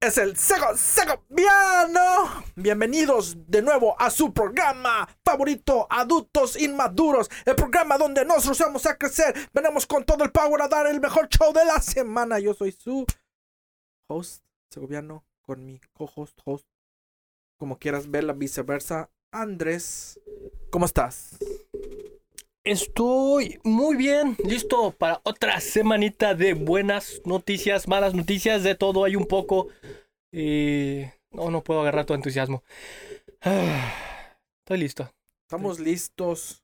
es el Sego Segoviano. Bienvenidos de nuevo a su programa favorito, Adultos Inmaduros. El programa donde nos rehusamos a crecer. Venimos con todo el power a dar el mejor show de la semana. Yo soy su host segoviano con mi co-host, host, como quieras verla, viceversa. Andrés, ¿cómo estás? Estoy muy bien, listo para otra semanita de buenas noticias, malas noticias, de todo hay un poco. Y no, no puedo agarrar tu entusiasmo. Estoy listo. Estamos listos.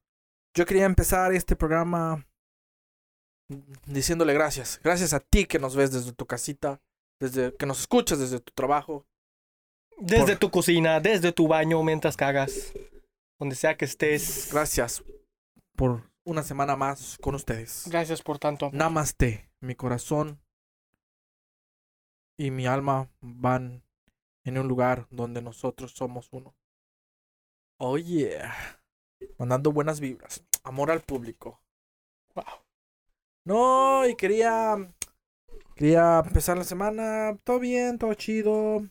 Yo quería empezar este programa diciéndole gracias. Gracias a ti que nos ves desde tu casita, desde que nos escuchas desde tu trabajo. Desde Por- tu cocina, desde tu baño, mientras cagas, donde sea que estés. Gracias por una semana más con ustedes. Gracias por tanto. Namaste. Mi corazón y mi alma van en un lugar donde nosotros somos uno. Oh yeah. Mandando buenas vibras. Amor al público. Wow. No, y quería. Quería empezar la semana. Todo bien, todo chido.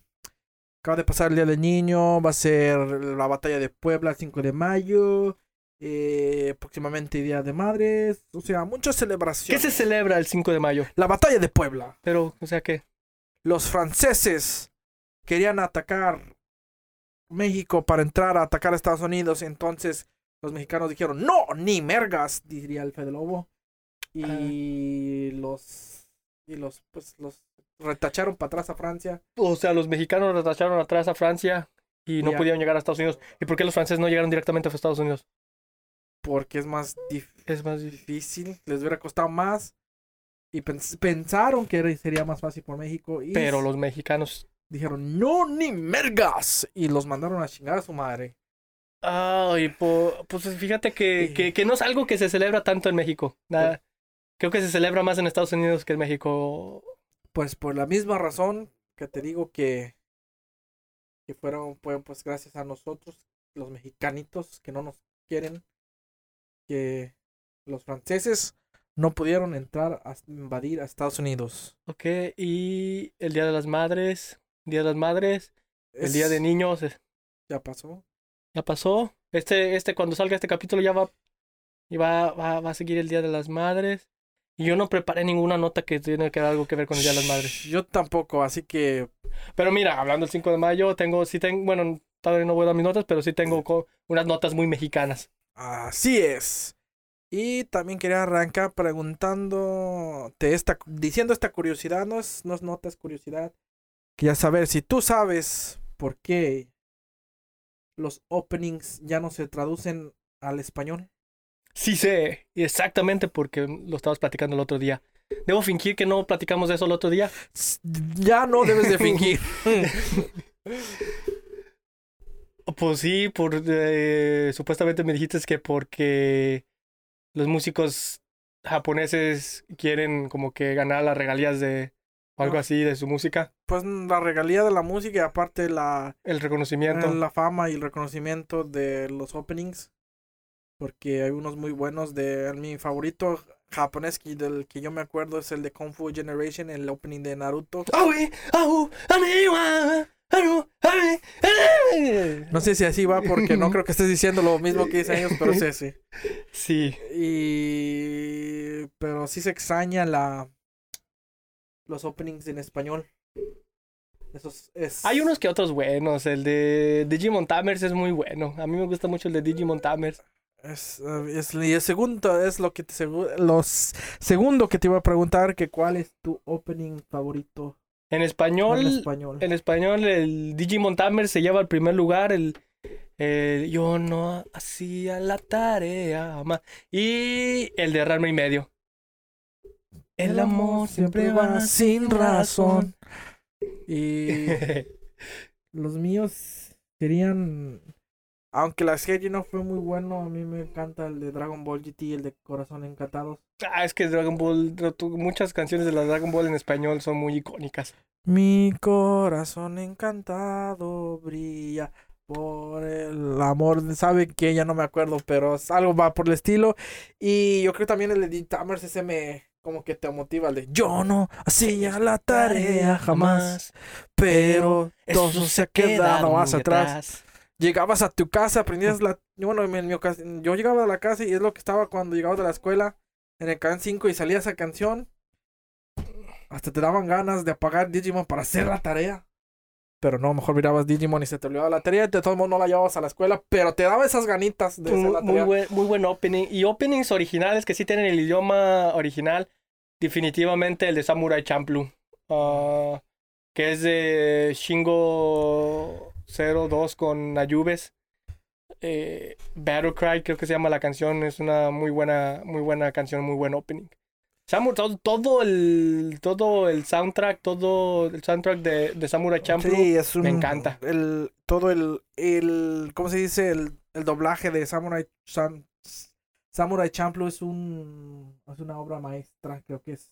Acaba de pasar el Día del Niño. Va a ser la batalla de Puebla el 5 de mayo. Eh, próximamente Día de Madres. O sea, muchas ¿Qué celebraciones. se celebra el 5 de mayo? La batalla de Puebla. Pero, o sea, ¿qué? Los franceses querían atacar México para entrar a atacar a Estados Unidos. Entonces los mexicanos dijeron, no, ni mergas, diría el Fede Lobo. Y los... Y los, pues, los retacharon para atrás a Francia. O sea, los mexicanos retacharon atrás a Francia y no pudieron llegar a Estados Unidos. ¿Y por qué los franceses no llegaron directamente a Estados Unidos? Porque es más Es más difícil. les hubiera costado más. Y pens- pensaron que era- sería más fácil por México. Y Pero los mexicanos. dijeron, no, ni mergas. Y los mandaron a chingar a su madre. Ay, po- pues fíjate que, Sí. que, que no es algo que se celebra tanto en México. Nada. Creo que se celebra más en Estados Unidos que en México. Pues por la misma razón que te digo que, que fueron, fueron pues gracias a nosotros, los mexicanitos que no nos quieren, que los franceses no pudieron entrar a invadir a Estados Unidos. Ok, y el Día de las Madres. Día de las Madres. El Es- Día de Niños. Ya pasó. Ya pasó. Este, este, cuando salga este capítulo ya va. Y va, va, va a seguir el Día de las Madres. Y yo no preparé ninguna nota que tiene que ver algo que ver con el Día de las Madres. Yo tampoco, así que Pero mira, hablando del 5 de mayo, tengo, sí tengo, bueno, todavía no voy a dar mis notas, pero sí tengo unas notas muy mexicanas. Así es. Y también quería arrancar preguntándote esta, diciendo esta curiosidad, no es, no es nota, es curiosidad. Quería saber si tú sabes por qué los openings ya no se traducen al español. Sí sé, exactamente porque lo estabas platicando el otro día. ¿Debo fingir que no platicamos de eso el otro día? Ya no debes de fingir. Pues sí, por, eh, supuestamente me dijiste que porque los músicos japoneses quieren como que ganar las regalías de o algo No. así de su música, pues la regalía de la música y aparte la, el reconocimiento. la fama y el reconocimiento de los openings. Porque hay unos muy buenos de mi favorito japonés que del que yo me acuerdo es el de Kung Fu Generation, el opening de Naruto. No sé si así va porque no creo que estés diciendo lo mismo que dicen ellos, pero es ese. Sí, Y pero sí se extraña la los openings en español. Esos es hay unos que otros buenos. El de Digimon Tamers es muy bueno. A mí me gusta mucho el de Digimon Tamers. Es, eh, es- y el segundo es lo que te los segundo que te iba a preguntar que cuál es tu opening favorito En en español, en español el Digimon Tamers se lleva al primer lugar. El, el Yo no hacía la tarea. ma- Y el de Ranma y medio. El amor siempre va sin razón. Y los míos serían aunque la serie no fue muy bueno, a mí me encanta el de Dragon Ball GT, el de Corazón Encantados. Ah, es que Dragon Ball, muchas canciones de la Dragon Ball en español son muy icónicas. Mi corazón encantado brilla por el amor. Sabe que ya no me acuerdo, pero algo va por el estilo. Y yo creo también el de Tamers ese me, como que te motiva el de yo no hacía la tarea jamás, pero todo se ha quedado más atrás. Llegabas a tu casa, aprendías la... Bueno, en mi ocasión, yo llegaba a la casa y es lo que estaba cuando llegaba de la escuela en el canal 5 y salía esa canción. Hasta te daban ganas de apagar Digimon para hacer la tarea. Pero no, mejor mirabas Digimon y se te olvidaba la tarea. De todos modos no la llevabas a la escuela, pero te daba esas ganitas de hacer la muy tarea. buen, muy buen opening. Y openings originales que sí tienen el idioma original. Definitivamente el de Samurai Champloo. ah, que es de Shingo 02 con Ayubes. Eh, Battle Cry, creo que se llama la canción. Es una muy buena, muy buena canción, muy buen opening. Samu- todo, todo el todo el soundtrack, todo el soundtrack de, de Samurai Champloo. Sí, es un, me encanta. El, todo el, el, ¿cómo se dice? El, el doblaje de Samurai, Sam- Samurai Champloo es un, es una obra maestra, creo que es.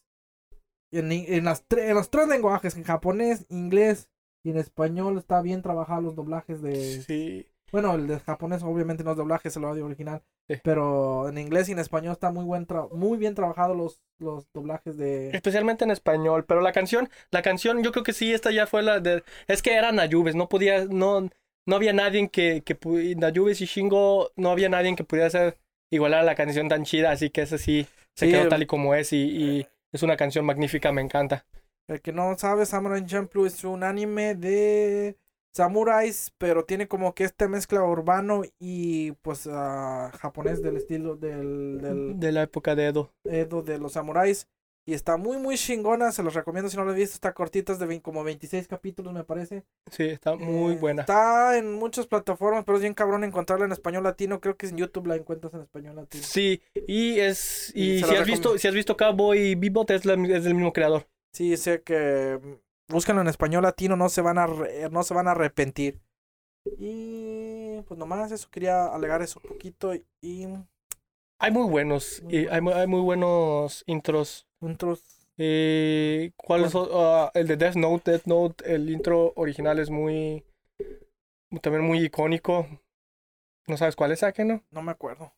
En, en, las tre- en los tres lenguajes, en japonés, inglés y en español, está bien trabajado los doblajes de... Sí. Bueno, el de japonés obviamente no es doblaje, es el audio original. Sí. Pero en inglés y en español está muy buen tra- muy bien trabajado los, los doblajes de... Especialmente en español, pero la canción, la canción, yo creo que sí, esta ya fue la de, es que eran Ayubes, no podía, no, no había nadie que, que pu- Ayubes y Shingo, no había nadie que pudiera hacer igualar a la canción tan chida, así que esa sí se Sí, quedó tal y como es y, y es una canción magnífica, me encanta. El que no sabe, Samurai Champloo es un anime de samuráis, pero tiene como que esta mezcla urbano y pues ah, japonés del estilo del, del De la época de Edo. Edo de los samuráis. Y está muy, muy chingona, se los recomiendo si no lo han visto, está cortita, es de como 26 capítulos me parece. Sí, está muy Eh, buena. Está en muchas plataformas, pero es bien cabrón encontrarla en español latino, creo que en YouTube la encuentras en español latino. Sí, y es, Y si has visto, si has visto Cowboy Bebop es, la- es del mismo creador. Sí, sé que búsquenlo en español latino, no se van a re- no se van a arrepentir. Y pues nomás eso quería alegar eso un poquito y Hay muy buenos, y hay, mu- hay muy buenos intros. otros Eh, ¿Cuál es o- ah, el de Death Note? Death Note, el intro original es muy. También muy icónico. ¿No sabes cuál es, Ake, no? no me acuerdo.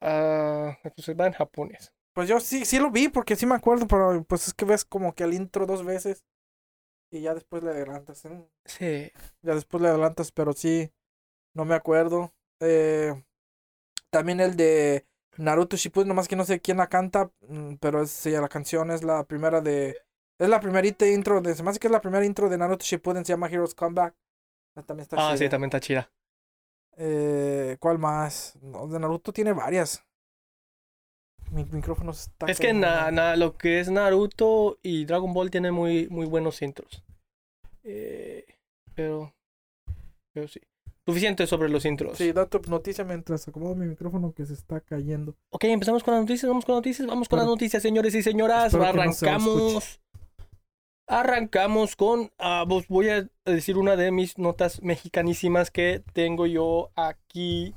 Ah, entonces va en japonés. Pues yo sí sí lo vi porque sí me acuerdo, pero pues es que ves como que el intro dos veces y ya después le adelantas, ¿eh? Sí. ya después le adelantas, pero sí no me acuerdo. Eh, también el de Naruto Shippuden, nomás que no sé quién la canta, mm, pero es, sí, la canción es la primera de... Es la primerita intro de... Se me hace que es la primera intro de Naruto Shippuden, se llama Heroes Comeback. Ah, También está Ah, sí, también está chida. Eh, ¿Cuál más? No, de Naruto tiene varias. Mi micrófono está... Es que cayendo. na- na- lo que es Naruto y Dragon Ball tienen muy, muy buenos intros. Eh, pero. Pero sí. Suficiente sobre los intros. Sí, dato noticia mientras acomodo mi micrófono que se está cayendo. Ok, empezamos con las noticias, vamos con las noticias, vamos con las noticias, señores y señoras. no Arrancamos. Arrancamos con. ah, vos voy a decir una de mis notas mexicanísimas que tengo yo aquí.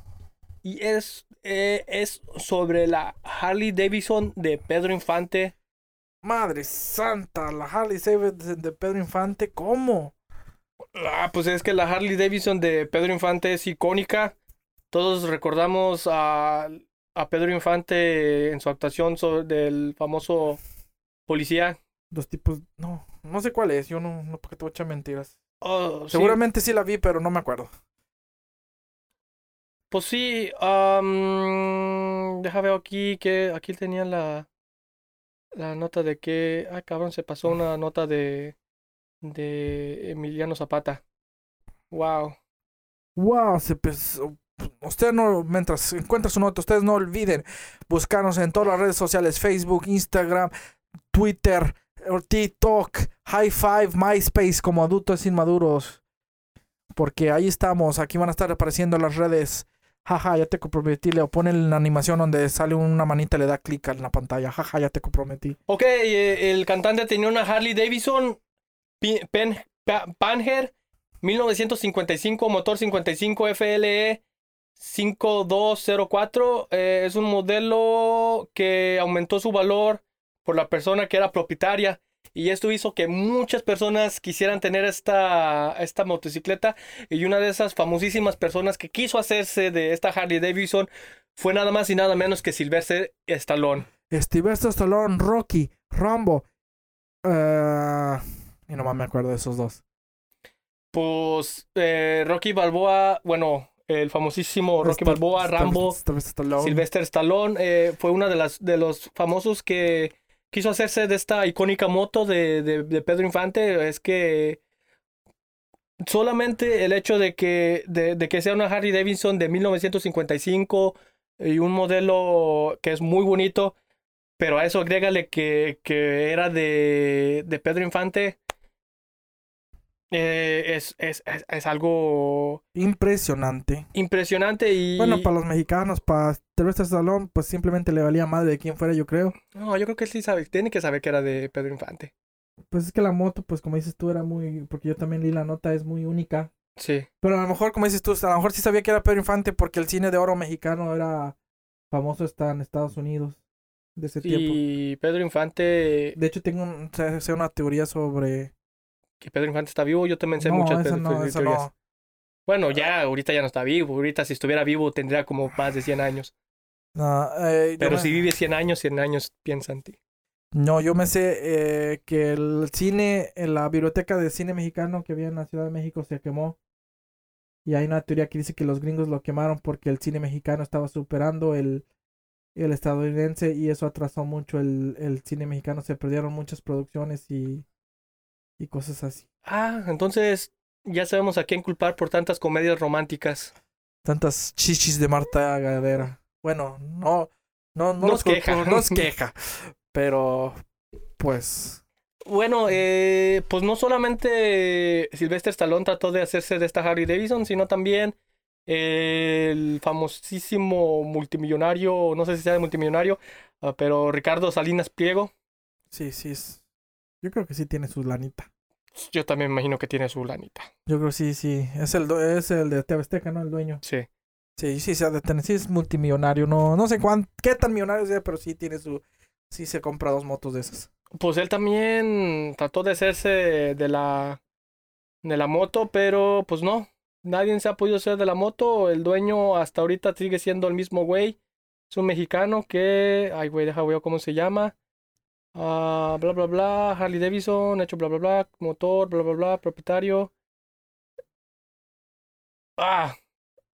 Y es, eh, es sobre la Harley Davidson de Pedro Infante. Madre santa, la Harley Davidson de Pedro Infante, ¿cómo? Ah, pues es que la Harley Davidson de Pedro Infante es icónica. Todos recordamos a, a Pedro Infante en su actuación sobre del famoso policía. Los tipos, no, no sé cuál es, yo no, no porque te voy a echar mentiras. Oh. Seguramente sí la vi, pero no me acuerdo. Pues sí, am, deja ver aquí que aquí tenía la, la nota de que, ay cabrón, se pasó una nota de, de Emiliano Zapata. Wow. Wow, se empezó- Usted no, mientras encuentra su nota, ustedes no olviden buscarnos en todas las redes sociales, Facebook, Instagram, Twitter, TikTok, High Five, MySpace como adultos inmaduros. Porque ahí estamos, aquí van a estar apareciendo las redes. Jaja, ya te comprometí, Leo. Pone la animación donde sale una manita y le da clic en la pantalla. Jaja, ya te comprometí. Ok, eh, el cantante tenía una Harley Davidson Pa- Panher 1955, motor 55 FLE 5204. eh, es un modelo que aumentó su valor por la persona que era propietaria. Y esto hizo que muchas personas quisieran tener esta, esta motocicleta. Y una de esas famosísimas personas que quiso hacerse de esta Harley Davidson fue nada más y nada menos que Sylvester Stallone. Sylvester Stallone, Rocky, Rambo. eh, y nomás me acuerdo de esos dos. Pues eh, Rocky Balboa, bueno, el famosísimo Rocky Balboa, Rambo, Sylvester Stallone. Sylvester Stallone, eh, fue uno de, las, de los famosos que quiso hacerse de esta icónica moto de, de, de Pedro Infante. Es que solamente el hecho de que, de, de que sea una Harley Davidson de 1955 y un modelo que es muy bonito, pero a eso agrégale que, que era de, de Pedro Infante. eh, es, es, es, es algo Impresionante. impresionante y... Bueno, para los mexicanos, para Sylvester Stallone, pues simplemente le valía madre de quién fuera, yo creo. No, yo creo que sí sabe, tiene que saber que era de Pedro Infante. Pues es que la moto, pues como dices tú, era muy. Porque yo también leí la nota, es muy única. Sí. Pero a lo mejor, como dices tú, a lo mejor sí sabía que era Pedro Infante porque el cine de oro mexicano era famoso hasta en Estados Unidos de ese tiempo. Y Pedro Infante, De hecho, tengo un- sé- una teoría sobre. que Pedro Infante está vivo, yo también sé no, muchas esa no, esa teorías. no. Bueno, ya, ahorita ya no está vivo. Ahorita si estuviera vivo tendría como más de 100 años. No, eh, Pero me- si vive 100 años, 100 años piensa en ti. No, yo me sé eh, que el cine, en la biblioteca de cine mexicano que había en la Ciudad de México se quemó. Y hay una teoría que dice que los gringos lo quemaron porque el cine mexicano estaba superando el, el estadounidense y eso atrasó mucho el, el cine mexicano. Se perdieron muchas producciones y, y cosas así. Ah, entonces ya sabemos a quién culpar por tantas comedias románticas. Tantas chichis de Marta Gadera. Bueno, no, no, no Nos los culpo, queja. nos queja. Pero, pues, Bueno, eh, pues no solamente Sylvester Stallone trató de hacerse de esta Harley Davidson, sino también el famosísimo multimillonario, no sé si sea multimillonario, ah, pero Ricardo Salinas Pliego. sí, sí. Es, yo creo que sí tiene su lanita. Yo también me imagino que tiene su lanita. Yo creo que sí, sí. Es el, es el de TV Azteca, ¿no? El dueño. Sí. Sí, sí, tener. Sí, es multimillonario. No, no sé cuán, qué tan millonario sea, pero sí tiene su. Sí se compra dos motos de esas. Pues él también trató de hacerse de la de la moto, pero pues no, nadie se ha podido hacer de la moto. El dueño hasta ahorita sigue siendo el mismo güey. Es un mexicano que, ay güey, deja ver cómo se llama. Ah, bla bla bla, Harley Davidson, hecho bla bla bla, motor, bla bla bla, propietario. Ah,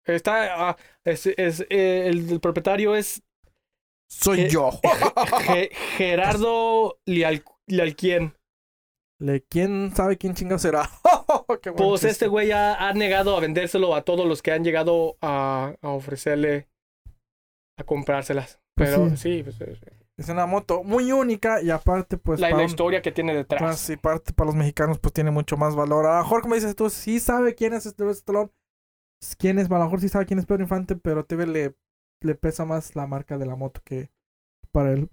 está, ah, es, es, eh, el, el propietario es Soy Eh, yo. Ge- Gerardo Lial- Lialquien. Le, ¿Quién sabe quién chingo será? Qué buen Pues chiste. este güey ha, ha negado a vendérselo a todos los que han llegado a, a ofrecerle a comprárselas. Pues Pero sí. sí, pues, eh, Es una moto muy única y aparte, pues. la, la un- historia que tiene detrás. Pues, sí, parte para los mexicanos, pues tiene mucho más valor. A lo mejor, como dices tú, sí sabe quién es este Stallone. Quién es, a lo mejor sí sabe quién es Pedro Infante, pero TV le, le pesa más la marca de la moto que para él.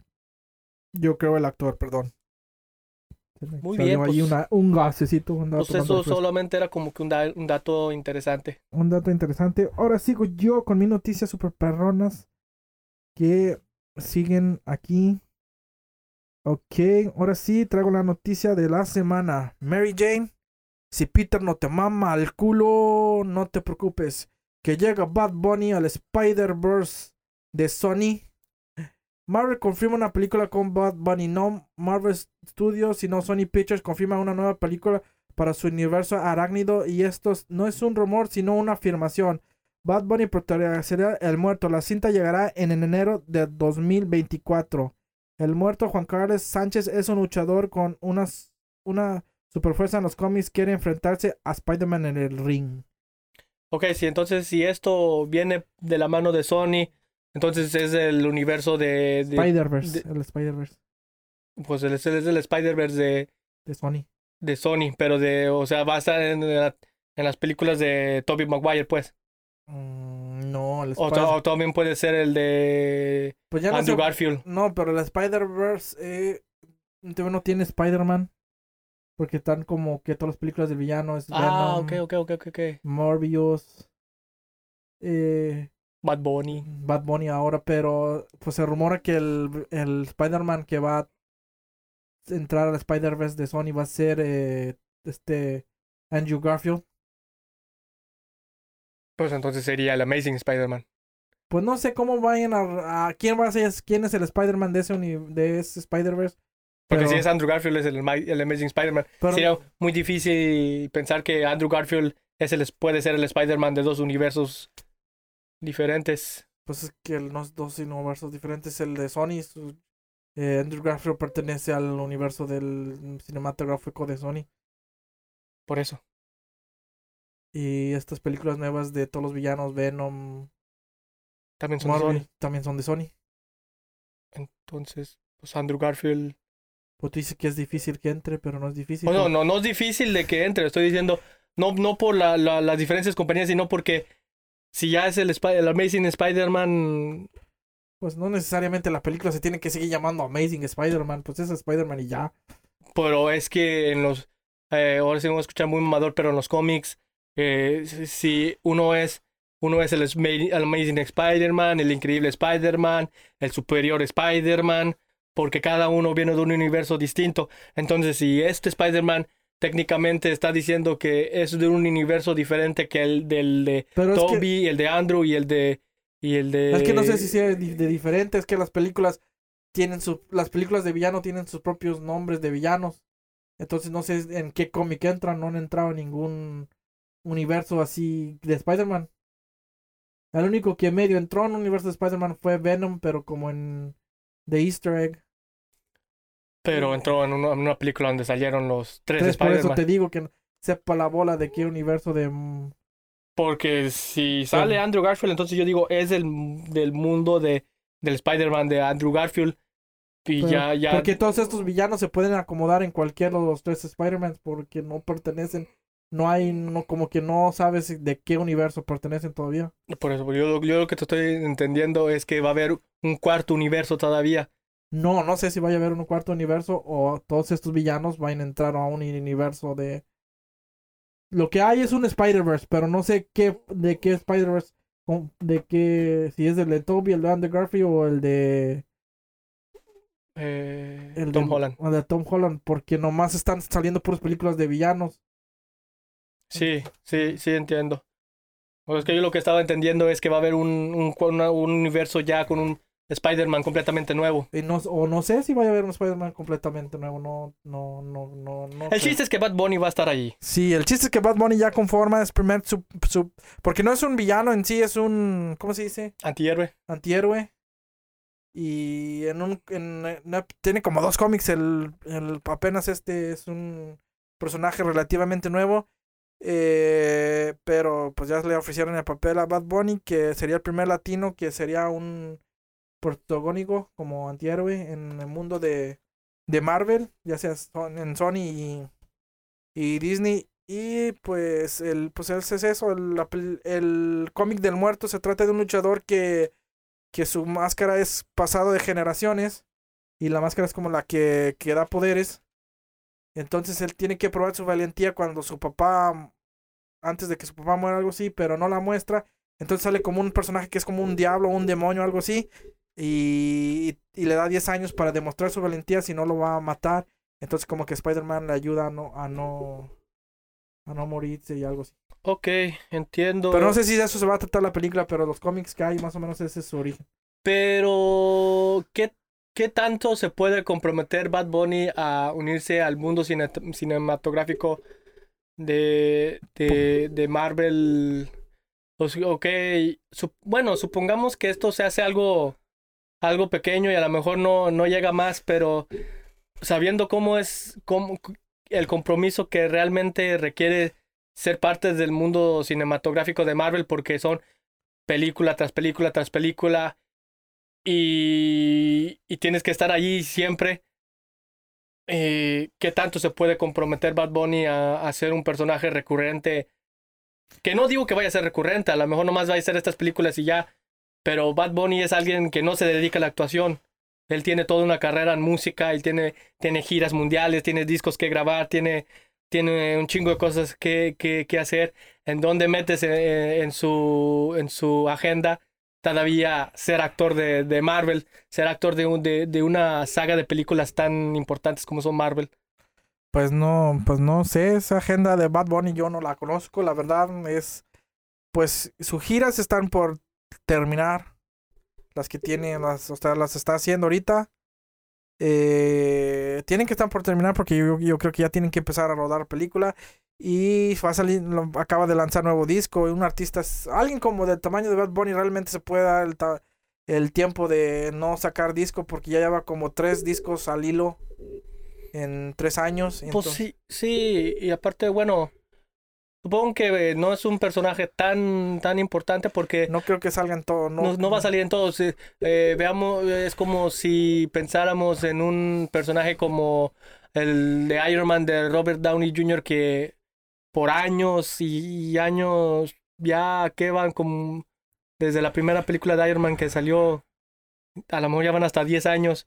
Yo creo el actor, perdón. Muy salió bien, ahí pues- una- un gasecito. Un dato, Pues eso solamente era como que un, da- un dato interesante. un dato interesante. Ahora sigo yo con mis noticias super perronas que siguen aquí. Ok, ahora sí traigo la noticia de la semana. Mary Jane, si Peter no te mama al culo, no te preocupes. Que llega Bad Bunny al Spider-Verse de Sony. Marvel confirma una película con Bad Bunny. No Marvel Studios, sino Sony Pictures confirma una nueva película para su universo arácnido y esto es- no es un rumor sino una afirmación. Bad Bunny protagonizará El Muerto. La cinta llegará en enero de 2024. El Muerto Juan Carlos Sánchez es un luchador con unas, una superfuerza en los cómics. Quiere enfrentarse a Spider-Man en el ring. Ok, sí, entonces si esto viene de la mano de Sony, entonces es el universo de... de- Spider-Verse. de- El Spider-Verse pues el- es el Spider-Verse de, de Sony. de Sony, pero de... O sea, va a estar en, la- en las películas de Tobey Maguire, pues. Mm, no, el O, Spider- to- o también puede ser el de Pues ya no Andrew sé- Garfield. No, pero el Spider-Verse eh, no tiene Spider-Man. Porque están como que todas las películas del villano es Ah, Venom, ok, ok, ok, ok, ok. Morbius, eh, Bad Bunny. Bad Bunny ahora, pero pues se rumora que el, el Spider-Man que va a entrar al Spider-Verse de Sony va a ser eh, este Andrew Garfield. Pues entonces sería el Amazing Spider-Man. pues no sé cómo vayan a, a quién va a ser, quién es el Spider-Man de ese de ese Spider-Verse. Porque Pero- si es Andrew Garfield, es el, el Amazing Spider-Man. Sería muy difícil pensar que Andrew Garfield es el, puede ser el Spider-Man de dos universos diferentes. Pues es que los dos universos diferentes, el de Sony, su- eh, Andrew Garfield pertenece al universo del cinematográfico de Sony. Por eso. Y estas películas nuevas de todos los villanos, Venom, También son de Sony. también son de Sony. Entonces, pues Andrew Garfield. Pues tú dices que es difícil que entre, pero no es difícil. No, no, no es difícil de que entre. Estoy diciendo, no, no por la, la- las diferentes compañías, sino porque si ya es el, Amazing Spider-Man, Pues no necesariamente la película se tiene que seguir llamando Amazing Spider-Man, pues es Spider-Man y ya. pero es que en los. eh, ahora sí me voy a escuchar muy mamador, pero en los cómics, eh, si- uno es. Uno es el Amazing Spider-Man, el Increíble Spider-Man, el Superior Spider-Man, porque cada uno viene de un universo distinto. Entonces, si este Spider-Man técnicamente está diciendo que es de un universo diferente que el del de Pero es que, Toby, el de Andrew y el de. Y el de. es que no sé si sea de diferente, es que las películas tienen su, las películas de villano tienen sus propios nombres de villanos. Entonces no sé en qué cómic entran, no han entrado en ningún universo así de Spider-Man. El único que medio entró en un universo de Spider-Man fue Venom, pero como en The Easter Egg. Pero entró en una, en una película donde salieron los tres Entonces por eso te digo que sepa la bola de qué universo de... Porque si sale Bueno. Andrew Garfield, entonces yo digo, es del, del mundo de, del Spider-Man de Andrew Garfield. Y Pero- ya, ya. Porque todos estos villanos se pueden acomodar en cualquiera de los tres Spider-Man porque no pertenecen, no hay, no, como que no sabes de qué universo pertenecen todavía. Por eso, yo, yo lo que te estoy entendiendo es que va a haber un cuarto universo todavía. No, no sé si vaya a haber un cuarto universo o todos estos villanos van a entrar a un universo de... Lo que hay es un Spider-Verse, pero no sé qué, de qué Spider-Verse, de qué, si es el de Toby, el de Andrew Garfield o el de... Eh, El Tom de, Holland. o de Tom Holland, porque nomás están saliendo puras películas de villanos. Sí, sí, sí entiendo. Pues es que yo lo que estaba entendiendo es que va a haber un, un, cu- una- un universo ya con un Spider-Man completamente nuevo. Y no, o no sé si vaya a haber un Spider-Man completamente nuevo, no, no, no, no, no El sé. chiste es que Bad Bunny va a estar allí. Sí, el chiste es que Bad Bunny ya conforma es primer su, su- porque no es un villano en sí, es un, ¿cómo se dice? Antihéroe. Antihéroe. Y en un, en, en- tiene como dos cómics, el, el apenas este es un personaje relativamente nuevo. Eh, pero pues ya le ofrecieron el papel a Bad Bunny, que sería el primer latino que sería un protagónico como antihéroe en el mundo de, de Marvel, ya sea en Sony y, Disney. Y pues el pues es es eso, el, el cómic del muerto se trata de un luchador que, que su máscara es pasado de generaciones y la máscara es como la que, que da poderes. Entonces él tiene que probar su valentía cuando su papá, antes de que su papá muera, algo así, pero no la muestra. Entonces sale como un personaje que es como un diablo, un demonio, algo así. Y, y le da 10 años para demostrar su valentía, si no lo va a matar. Entonces como que Spider-Man le ayuda a no, a no, a no morirse y algo así. Ok, entiendo. Pero no sé si de eso se va a tratar la película, pero los cómics que hay más o menos ese es su origen. Pero, ¿qué, ¿qué tanto se puede comprometer Bad Bunny a unirse al mundo cine- cinematográfico de, de, de Marvel? Ok, bueno, supongamos que esto se hace algo, algo pequeño y a lo mejor no, no llega más, pero sabiendo cómo es cómo, el compromiso que realmente requiere ser parte del mundo cinematográfico de Marvel, porque son película tras película tras película y, y tienes que estar allí siempre. Eh, ¿Qué tanto se puede comprometer Bad Bunny a, a ser un personaje recurrente? Que no digo que vaya a ser recurrente, a lo mejor nomás va a ser estas películas y ya. Pero Bad Bunny es alguien que no se dedica a la actuación. Él tiene toda una carrera en música, él tiene, tiene giras mundiales, tiene discos que grabar, tiene, tiene un chingo de cosas que, que, que hacer. ¿En dónde metes eh, en, su, en su agenda todavía ser actor de, de Marvel, ser actor de, un, de, de una saga de películas tan importantes como son Marvel? Pues no, pues no sé, esa agenda de Bad Bunny yo no la conozco, la verdad es, pues sus giras están por terminar, las que tiene, las, o sea, las está haciendo ahorita. Eh, tienen que estar por terminar porque yo, yo creo que ya tienen que empezar a rodar película. Y va a salir, lo- acaba de lanzar nuevo disco. Y un artista, alguien como del tamaño de Bad Bunny realmente se puede dar el, el tiempo de no sacar disco porque ya lleva como tres discos al hilo en tres años. Pues entonces- sí, sí, y aparte, bueno, supongo que eh, no es un personaje tan, tan importante porque No creo que salgan todos. No, no, no va a salir en todos. eh, eh, veamos, es como si pensáramos en un personaje como el de Iron Man de Robert Downey Jr. que por años y años ya que van como desde la primera película de Iron Man que salió, a lo mejor ya van hasta 10 años.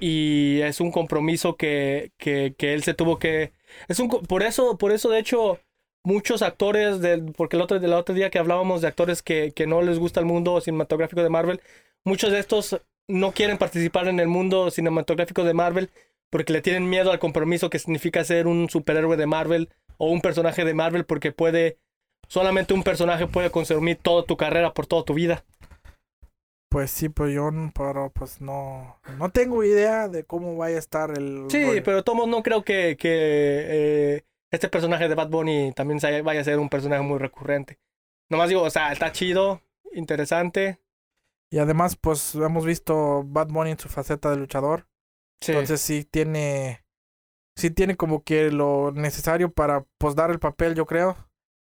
Y es un compromiso que, que, que él se tuvo que. Es un por eso, por eso, de hecho, muchos actores del. Porque el otro, otro día que hablábamos de actores que, que no les gusta el mundo cinematográfico de Marvel, muchos de estos no quieren participar en el mundo cinematográfico de Marvel porque le tienen miedo al compromiso que significa ser un superhéroe de Marvel o un personaje de Marvel porque puede. Solamente un personaje puede consumir toda tu carrera por toda tu vida. Pues sí, pues yo pero pues no, no tengo idea de cómo vaya a estar el Sí, rollo. pero Tomos no creo que, que eh, este personaje de Bad Bunny también vaya a ser un personaje muy recurrente. Nomás digo, o sea, está chido, interesante. Y además pues hemos visto Bad Bunny en su faceta de luchador, Sí. entonces sí tiene sí tiene como que lo necesario para pues dar el papel, yo creo.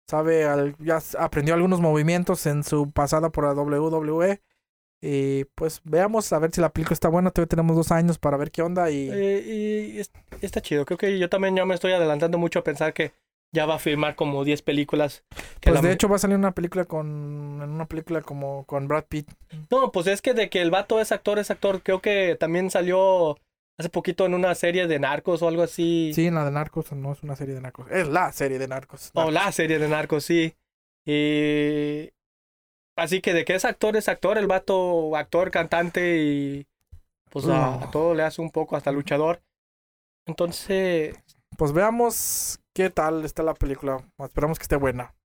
Sabe, al- ya aprendió algunos movimientos en su pasada por la WWE. Y pues veamos a ver si la película está buena. Todavía tenemos dos años para ver qué onda. Y Eh, y es- está chido. Creo que yo también ya me estoy adelantando mucho a pensar que ya va a filmar como 10 películas. que pues la- de hecho va a salir una película con en una película como con Brad Pitt. No, pues es que de que el vato es actor, es actor. Creo que también salió hace poquito en una serie de narcos o algo así. Sí, en la de Narcos, no es una serie de Narcos. Es la serie de Narcos. O la serie de narcos, sí. Y... Así que de que es actor, es actor. El vato, actor, cantante y... Pues a, a No. todo le hace un poco, hasta luchador. Entonces... Pues veamos qué tal está la película. Esperamos que esté buena.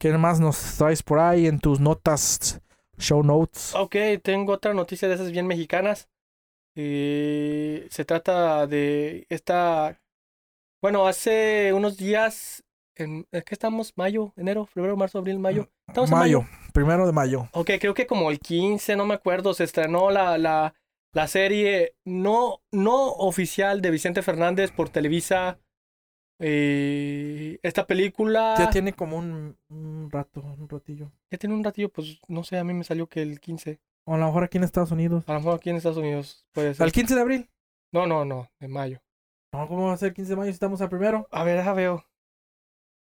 ¿Qué más nos traes por ahí en tus notas, show notes? Ok, tengo otra noticia de esas bien mexicanas. Y se trata de esta... Bueno, hace unos días... En, ¿en ¿Qué estamos? ¿Mayo? ¿Enero? ¿Febrero? ¿Marzo? ¿Abril? ¿Mayo? Estamos en mayo, primero de mayo. Ok, creo que como el 15, no me acuerdo, se estrenó la, la, la serie no, no oficial de Vicente Fernández por Televisa. Eh, esta película Ya tiene como un, un rato, un ratillo. ya tiene un ratillo, pues no sé, a mí me salió que el 15. O a lo mejor aquí en Estados Unidos. A lo mejor aquí en Estados Unidos puede ser. ¿Al 15 de abril? No, no, no, de mayo. No, ¿cómo va a ser el 15 de mayo si estamos al primero? A ver, deja veo.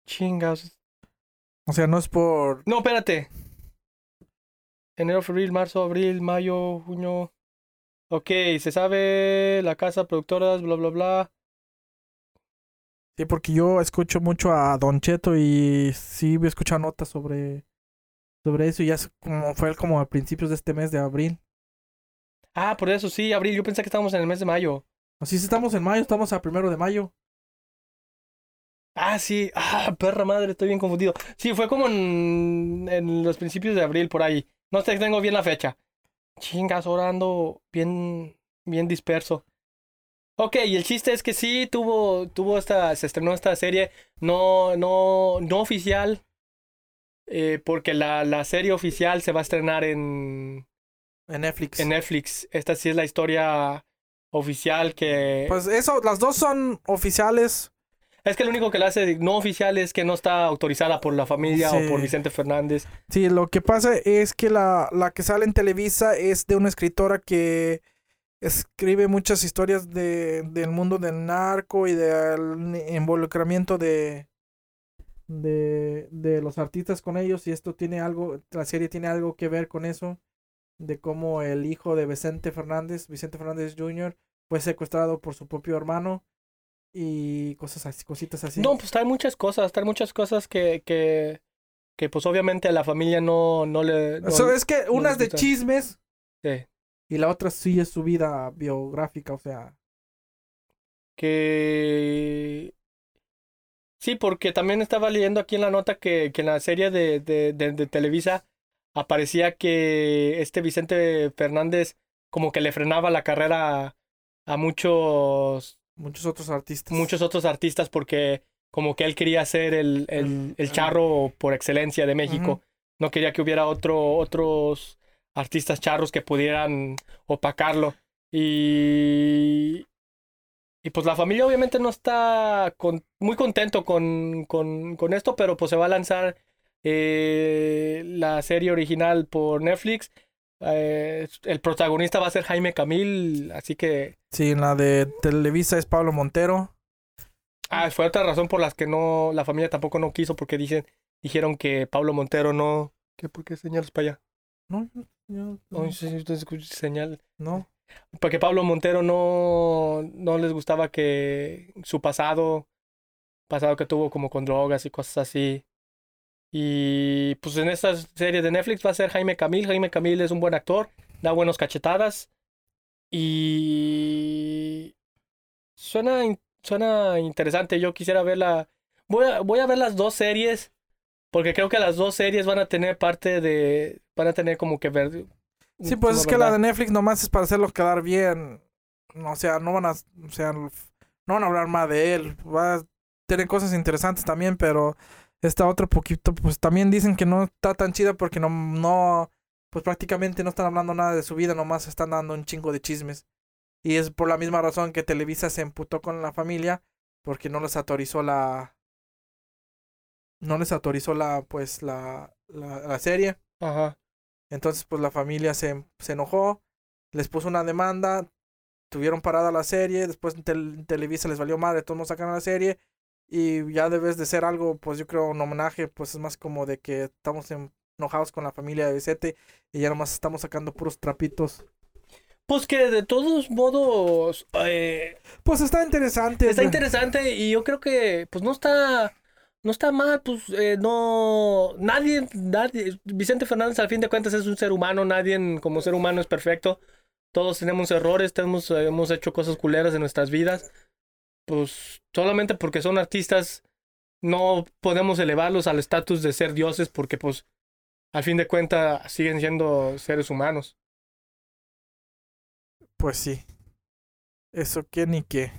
Chingas. O sea, no es por... No, espérate. Enero, febrero, marzo, abril, mayo, junio. Ok, se sabe la casa, productoras, bla, bla, bla. Sí, porque yo escucho mucho a Don Cheto y sí he escuchado notas sobre, sobre eso y ya es como fue como a principios de este mes de abril. Ah, por eso sí, abril. Yo pensé que estábamos en el mes de mayo. Así si estamos en mayo, estamos a primero de mayo. Ah, sí. Ah, perra madre, estoy bien confundido. Sí, fue como en, en los principios de abril, por ahí. No sé, tengo bien la fecha. Chingas, ahora ando bien, bien disperso. Ok, y el chiste es que sí tuvo, tuvo esta, se estrenó esta serie no, no, no oficial. Eh, porque la, la serie oficial se va a estrenar en, En Netflix. en Netflix. Esta sí es la historia oficial que... Pues eso, las dos son oficiales. Es que lo único que la hace no oficial es que no está autorizada por la familia Sí. o por Vicente Fernández. Sí, lo que pasa es que la, la que sale en Televisa es de una escritora que escribe muchas historias de, del mundo del narco y del involucramiento de, de, de los artistas con ellos. Y esto tiene algo, la serie tiene algo que ver con eso, de cómo el hijo de Vicente Fernández, Vicente Fernández Jr., fue secuestrado por su propio hermano y cosas así, cositas así. No, pues trae muchas cosas, trae muchas cosas que, que, que pues obviamente a la familia no, no le... no- Eso es que una es de chismes sí. y la otra sí es su vida biográfica, o sea. Que... Sí, porque también estaba leyendo aquí en la nota que, que en la serie de, de, de, de Televisa aparecía que este Vicente Fernández como que le frenaba la carrera a muchos Muchos otros artistas. muchos otros artistas porque como que él quería ser el, el, El- el charro por excelencia de México. No quería que hubiera otro, otros artistas charros que pudieran opacarlo. Y, y pues la familia obviamente no está con- muy contento con, con, con esto, pero pues se va a lanzar eh, la serie original por Netflix. Eh, el protagonista va a ser Jaime Camil, así que Sí, en la de Televisa es Pablo Montero. Ah, fue otra razón por las que no, la familia tampoco no quiso, porque dicen, dijeron que Pablo Montero no. ¿Qué? ¿Por qué señalas para allá? No, No, sí, usted escucha señal. no. Porque Pablo Montero no, no les gustaba que su pasado, pasado que tuvo como con drogas y cosas así. Y pues en esta serie de Netflix va a ser Jaime Camil. Jaime Camil es un buen actor, da buenos cachetadas. Y suena, suena interesante. Yo quisiera verla. Voy a, voy a ver las dos series. Porque creo que las dos series van a tener parte de. Van a tener como que ver. Sí, pues es que la de Netflix nomás es para hacerlo quedar bien. O sea, no van a, o sea, no van a hablar más de él. Va a tener cosas interesantes también, pero esta otra poquito, pues también dicen que no está tan chida porque no, no, pues prácticamente no están hablando nada de su vida, nomás están dando un chingo de chismes. Y es por la misma razón que Televisa se emputó con la familia porque no les autorizó la, no les autorizó la, pues la, la, la serie. Ajá. Entonces, pues la familia se, se enojó, les puso una demanda, tuvieron parada la serie, después en tel- Televisa les valió madre, todos sacaron la serie y ya debes de ser algo, pues yo creo un homenaje, pues es más como de que estamos en- enojados con la familia de Vicente y ya nomás estamos sacando puros trapitos. Pues que de todos modos eh, Pues está interesante. está interesante y yo creo que pues no está no está mal, pues eh, no nadie nadie Vicente Fernández al fin de cuentas es un ser humano, nadie como ser humano es perfecto. Todos tenemos errores, tenemos hemos hecho cosas culeras en nuestras vidas. Pues solamente porque son artistas no podemos elevarlos al estatus de ser dioses porque pues al fin de cuentas siguen siendo seres humanos. Pues sí. Eso qué ni qué.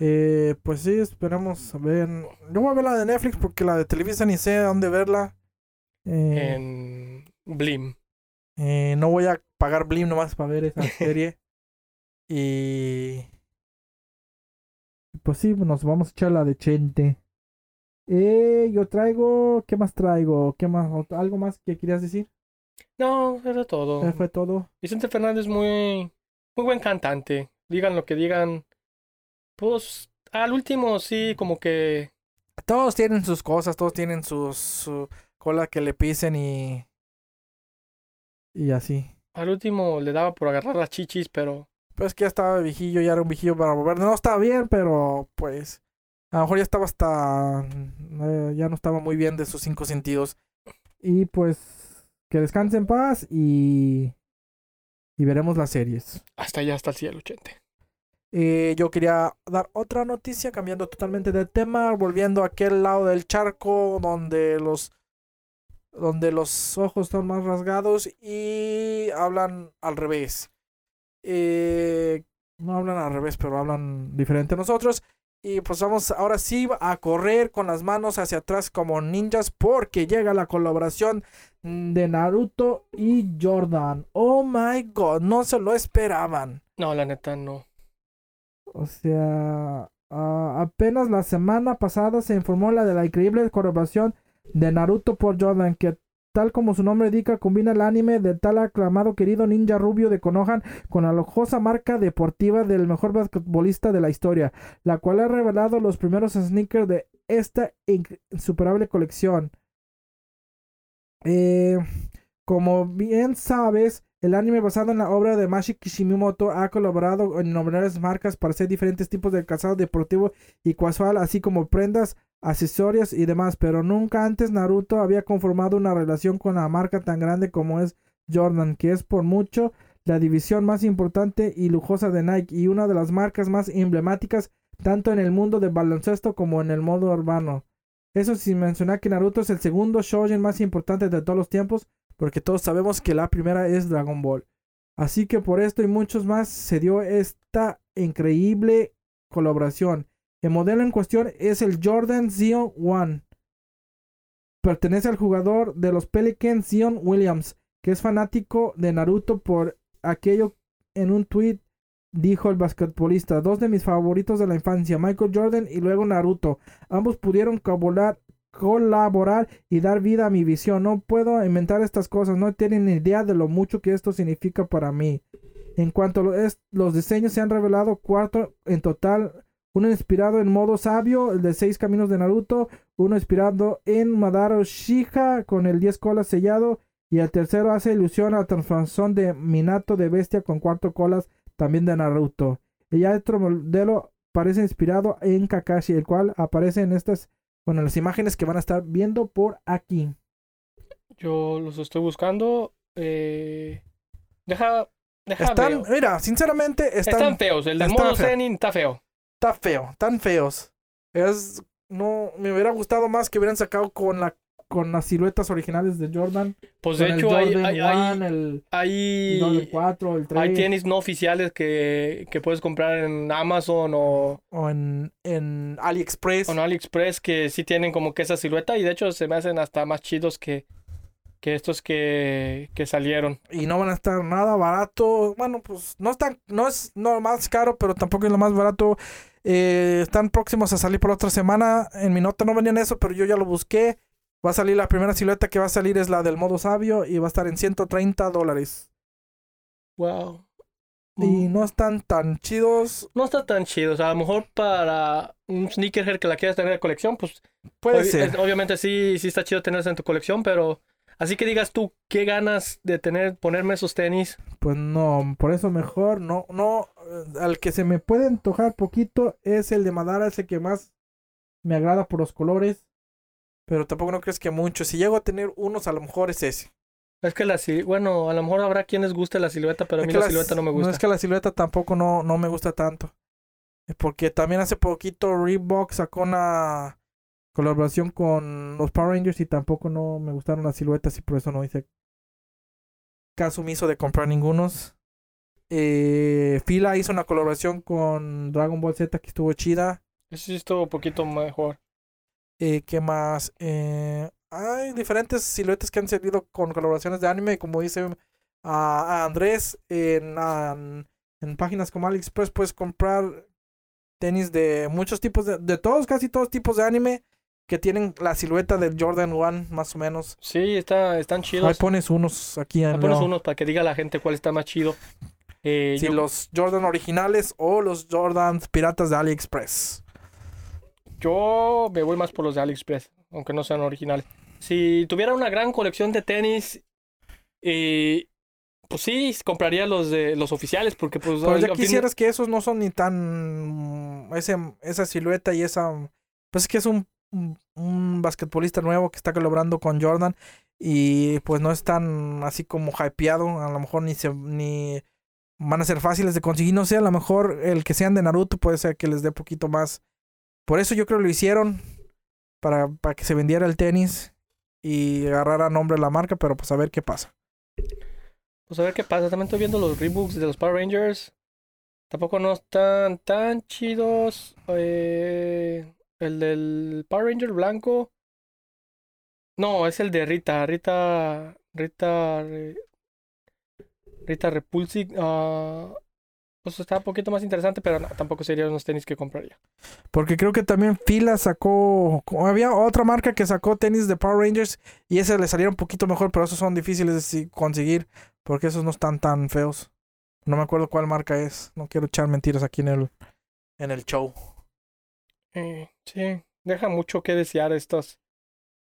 Eh, pues sí, esperamos a ver. Yo voy a ver la de Netflix porque la de Televisa ni sé dónde verla. Eh, En Blim. Eh, no voy a pagar Blim nomás para ver esa serie. y. Pues sí, nos vamos a echar la de Chente. Eh, yo traigo. ¿Qué más traigo? ¿Qué más? ¿Algo más que querías decir? No, era todo. ¿Ya fue todo? Vicente Fernández muy muy buen cantante. Digan lo que digan. Pues al último sí como que Todos tienen sus cosas, todos tienen sus, su cola que le pisen y. Y así. al último le daba por agarrar las chichis, pero Pues que ya estaba viejillo, ya era un viejillo para mover. No estaba bien, pero pues. A lo mejor ya estaba hasta. eh, ya no estaba muy bien de sus cinco sentidos. Y pues. Que descanse en paz y. Y veremos las series. hasta allá hasta el cielo, chente. Eh, yo quería dar otra noticia, cambiando totalmente de tema, volviendo a aquel lado del charco donde los. Donde los ojos son más rasgados y hablan al revés. Eh, no hablan al revés, pero hablan diferente a nosotros. Y pues vamos ahora sí a correr con las manos hacia atrás como ninjas porque llega la colaboración de Naruto y Jordan. Oh my god, no se lo esperaban. No, la neta no. O sea, apenas la semana pasada se informó la de la increíble colaboración de Naruto por Jordan, que tal como su nombre indica, combina el anime del tal aclamado querido ninja rubio de Konohan con la lujosa marca deportiva del mejor basquetbolista de la historia, la cual ha revelado los primeros sneakers de esta insuperable colección. Eh, como bien sabes, el anime basado en la obra de Mashi Kishimoto ha colaborado en innumerables marcas para hacer diferentes tipos de calzado deportivo y casual, así como prendas, accesorios y demás, pero nunca antes Naruto había conformado una relación con la marca tan grande como es Jordan, que es por mucho la división más importante y lujosa de Nike y una de las marcas más emblemáticas tanto en el mundo del baloncesto como en el mundo urbano. Eso sin mencionar que Naruto es el segundo shoujo más importante de todos los tiempos, porque todos sabemos que la primera es Dragon Ball. Así que por esto y muchos más se dio esta increíble colaboración. El modelo en cuestión es el Jordan Zion One. Pertenece al jugador de los Pelicans Zion Williams, que es fanático de Naruto por aquello en un tweet dijo el basquetbolista, dos de mis favoritos de la infancia, Michael Jordan y luego Naruto. Ambos pudieron colaborar, colaborar y dar vida a mi visión. No puedo inventar estas cosas, no tienen idea de lo mucho que esto significa para mí. En cuanto a los diseños, se han revelado cuatro en total. Uno inspirado en modo sabio, el de seis caminos de Naruto. Uno inspirado en Madara Shiha con el 10 colas sellado. Y el tercero hace ilusión a transformación de Minato de bestia con cuatro colas también de Naruto. Y ya otro modelo parece inspirado en Kakashi, el cual aparece en estas, bueno, las imágenes que van a estar viendo por aquí. Yo los estoy buscando. Eh... Deja, deja están, mira, sinceramente están, están feos. El de modo Zenin está feo. Está feo, tan feos. Es, no, me hubiera gustado más que hubieran sacado con la con las siluetas originales de Jordan. Pues de hecho hay, hay, el, hay, el 4, el 3. Hay tenis no oficiales que, que, puedes comprar en Amazon o... O en, en AliExpress. O en AliExpress que sí tienen como que esa silueta y de hecho se me hacen hasta más chidos que, que estos que, que salieron. Y no van a estar nada barato. Bueno, pues no están, no es lo más caro, pero tampoco es lo más barato. Eh, están próximos a salir por otra semana. En mi nota no venían eso, pero yo ya lo busqué. Va a salir la primera silueta que va a salir es la del modo sabio y va a estar en 130 dólares. Wow. Y no están tan chidos. No están tan chidos. A lo mejor para un sneakerhead que la quieras tener en colección, pues. Puede ser. Obviamente sí, sí está chido tenerse en tu colección, pero. Así que digas tú, ¿qué ganas de tener, ponerme esos tenis? Pues no, por eso mejor, no, no. Al que se me puede antojar poquito es el de Madara, ese que más me agrada por los colores. Pero tampoco no crees que mucho. Si llego a tener unos, a lo mejor es ese. Es que la bueno, a lo mejor habrá quienes guste la silueta, pero a mí la, silueta no me gusta. No es que la silueta tampoco no, no me gusta tanto. Porque también hace poquito Reebok sacó una colaboración con los Power Rangers y tampoco no me gustaron las siluetas y por eso no hice caso omiso de comprar ningunos. Eh, Fila hizo una colaboración con Dragon Ball Z que estuvo chida. Eso sí estuvo un poquito mejor. Eh, ¿Qué más? Eh, hay diferentes siluetas que han salido con colaboraciones de anime, como dice a, Andrés, en, en, páginas como AliExpress puedes comprar tenis de muchos tipos, de, de todos, casi todos tipos de anime que tienen la silueta del Jordan One, más o menos. Sí, está, están chidos. Ahí pones unos aquí. Ahí pones unos para que diga la gente cuál está más chido. Eh, si los Jordan originales o los Jordan piratas de AliExpress. Yo me voy más por los de AliExpress, aunque no sean originales. Si tuviera una gran colección de tenis, eh, pues sí, compraría los de los oficiales, porque pues... Pero ya quisieras que esos no son ni tan... Ese, esa silueta y esa... Pues es que es un, un basquetbolista nuevo que está colaborando con Jordan y pues no es tan así como hypeado, a lo mejor ni se... ni van a ser fáciles de conseguir, no sé, a lo mejor el que sean de Naruto puede ser que les dé poquito más por eso yo creo que lo hicieron. Para, para que se vendiera el tenis y agarrara nombre la marca, pero pues a ver qué pasa. Pues a ver qué pasa. También estoy viendo los rebooks de los Power Rangers. Tampoco no están tan chidos. Eh, el del Power Ranger blanco. No, es el de Rita. Rita. Rita. Rita Repulsive. Uh, pues está un poquito más interesante, pero tampoco serían unos tenis que compraría. Porque creo que también Fila sacó, había otra marca que sacó tenis de Power Rangers y ese le salieron un poquito mejor, pero esos son difíciles de conseguir porque esos no están tan feos. No me acuerdo cuál marca es, no quiero echar mentiras aquí en el, en el show. Eh, sí, deja mucho que desear estos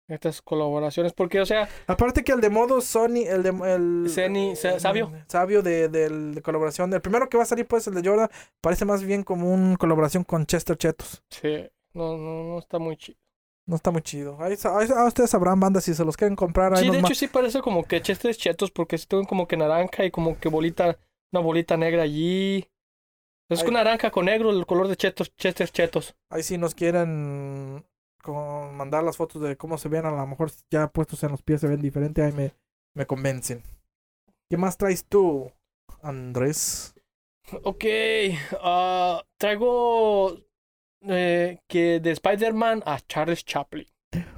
estas colaboraciones. Porque, o sea. Aparte que el de modo Sony, el de. El, sabio. sabio de, de, colaboración. El primero que va a salir, pues, el de Jordan, parece más bien como una colaboración con Chester Chetos. Sí, no, no, no está muy chido. No está muy chido. Ahí, ustedes sabrán bandas si se los quieren comprar. sí, de hecho sí parece como que Chester Chetos porque tienen como que naranja y como que bolita, una bolita negra allí. Es con naranja con negro el color de Chetos, Chester Chetos. Ahí sí nos quieren con mandar las fotos de cómo se ven, a lo mejor ya puestos en los pies se ven diferente, ahí me, me convencen. ¿Qué más traes tú, Andrés? Ok, ah, traigo eh, que de Spider-Man a Charles Chaplin.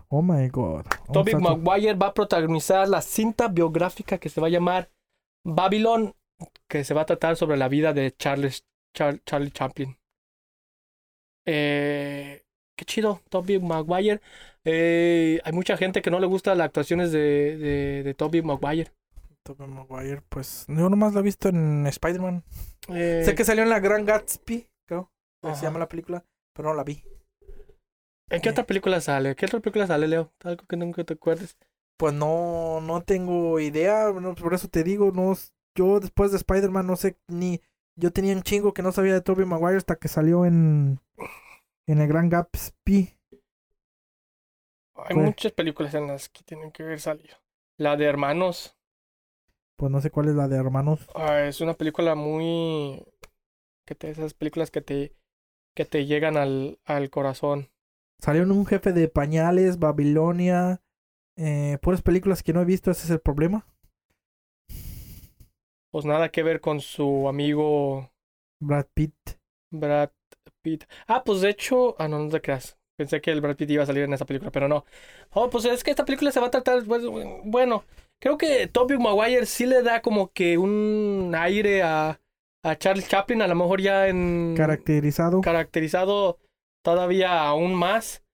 Oh my god. Tobey Vamos a to- Maguire va a protagonizar la cinta biográfica que se va a llamar Babylon, que se va a tratar sobre la vida de Charles Char- Charlie Chaplin. Eh, qué chido, Tobey Maguire. Eh, hay mucha gente que no le gusta las actuaciones de, de, de Tobey Maguire. Tobey Maguire, pues yo nomás lo he visto en Spider-Man. Eh, Sé que salió en la Gran Gatsby, creo. que Se llama la película, pero no la vi. ¿En qué otra película sale? ¿Qué otra película sale, Leo? Algo que nunca te acuerdes. Pues no, no tengo idea, no, por eso te digo, no, yo después de Spider-Man no sé ni, yo tenía un chingo que no sabía de Tobey Maguire hasta que salió en, en el Gran Gatsby. Hay Pues- muchas películas en las que tienen que ver salido. La de Hermanos. Pues no sé cuál es la de hermanos. Ah, es una película muy que te esas películas que te que te llegan al, al corazón. Salió en un jefe de pañales, Babilonia, eh, puras películas que no he visto, ese es el problema. Pues nada que ver con su amigo Brad Pitt. Brad Pitt. Ah, pues de hecho, ah no, no te creas. Pensé que el Brad Pitt iba a salir en esa película, pero no. Oh, pues es que esta película se va a tratar, pues, bueno, creo que Tobey Maguire sí le da como que un aire a, a Charles Chaplin, a lo mejor ya en Caracterizado. caracterizado todavía aún más.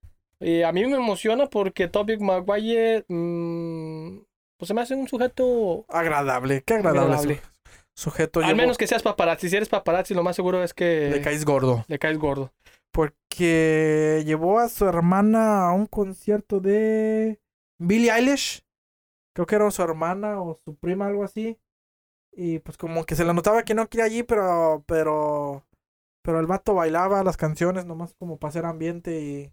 Y a mí me emociona porque Tobey Maguire mm, pues se me hace un sujeto agradable, qué agradable. agradable. Sujeto. Al llevo- menos que seas paparazzi. Si eres paparazzi, lo más seguro es que le caes gordo. le caes gordo. Porque llevó a su hermana a un concierto de Billie Eilish. Creo que era su hermana o su prima, algo así. Y pues como que se le notaba que no quería allí, pero, pero, pero el vato bailaba las canciones nomás como para hacer ambiente y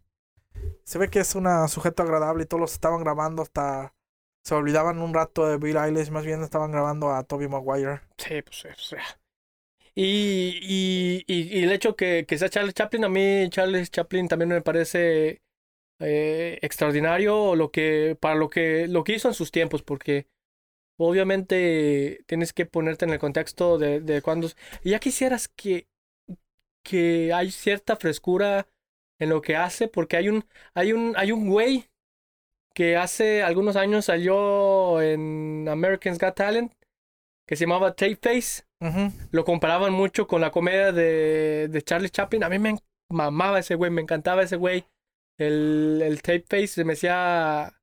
se ve que es una sujeto agradable y todos los estaban grabando hasta se olvidaban un rato de Billie Eilish, más bien estaban grabando a Tobey Maguire. Sí, pues o sea. Y, y, y, el hecho que, que sea Charles Chaplin, a mí Charles Chaplin también me parece eh, extraordinario lo que, para lo que, lo que hizo en sus tiempos, porque obviamente tienes que ponerte en el contexto de, de cuando... Ya quisieras que, que hay cierta frescura en lo que hace, porque hay un, hay un, hay un güey que hace algunos años salió en American's Got Talent, que se llamaba Tape Face lo comparaban mucho con la comedia de, de Charlie Chaplin. A mí me mamaba ese güey, me encantaba ese güey. El, el tape face se me hacía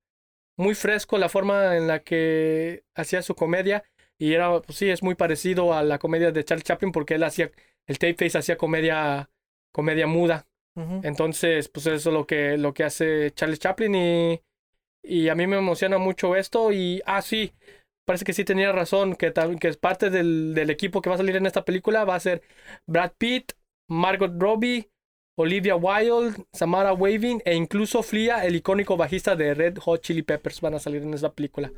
muy fresco la forma en la que hacía su comedia. Y era, pues sí, es muy parecido a la comedia de Charlie Chaplin porque él hacía, el tape face hacía comedia, comedia muda. Entonces, pues eso es lo que, lo que hace Charlie Chaplin y, y a mí me emociona mucho esto y, ah, sí, parece que sí tenía razón, que, que es parte del, del equipo que va a salir en esta película, va a ser Brad Pitt, Margot Robbie, Olivia Wilde, Samara Weaving e incluso Flia, el icónico bajista de Red Hot Chili Peppers, van a salir en esta película.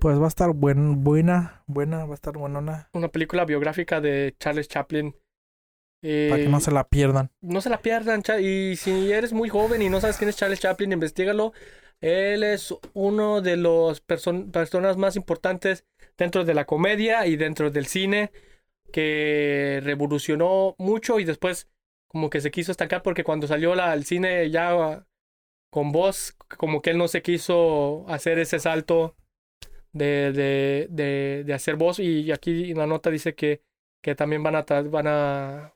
Pues va a estar buen, buena, buena, va a estar buenona. Una película biográfica de Charles Chaplin. Para que Eh, no se la pierdan. no se la pierdan. Y si eres muy joven y no sabes quién es Charles Chaplin, investigalo. Él es uno de person- personas más importantes dentro de la comedia y dentro del cine que revolucionó mucho y después como que se quiso estancar porque cuando salió la, el cine ya con voz, como que él no se quiso hacer ese salto de, de, de, de hacer voz. Y aquí la nota dice que, que también van a, van a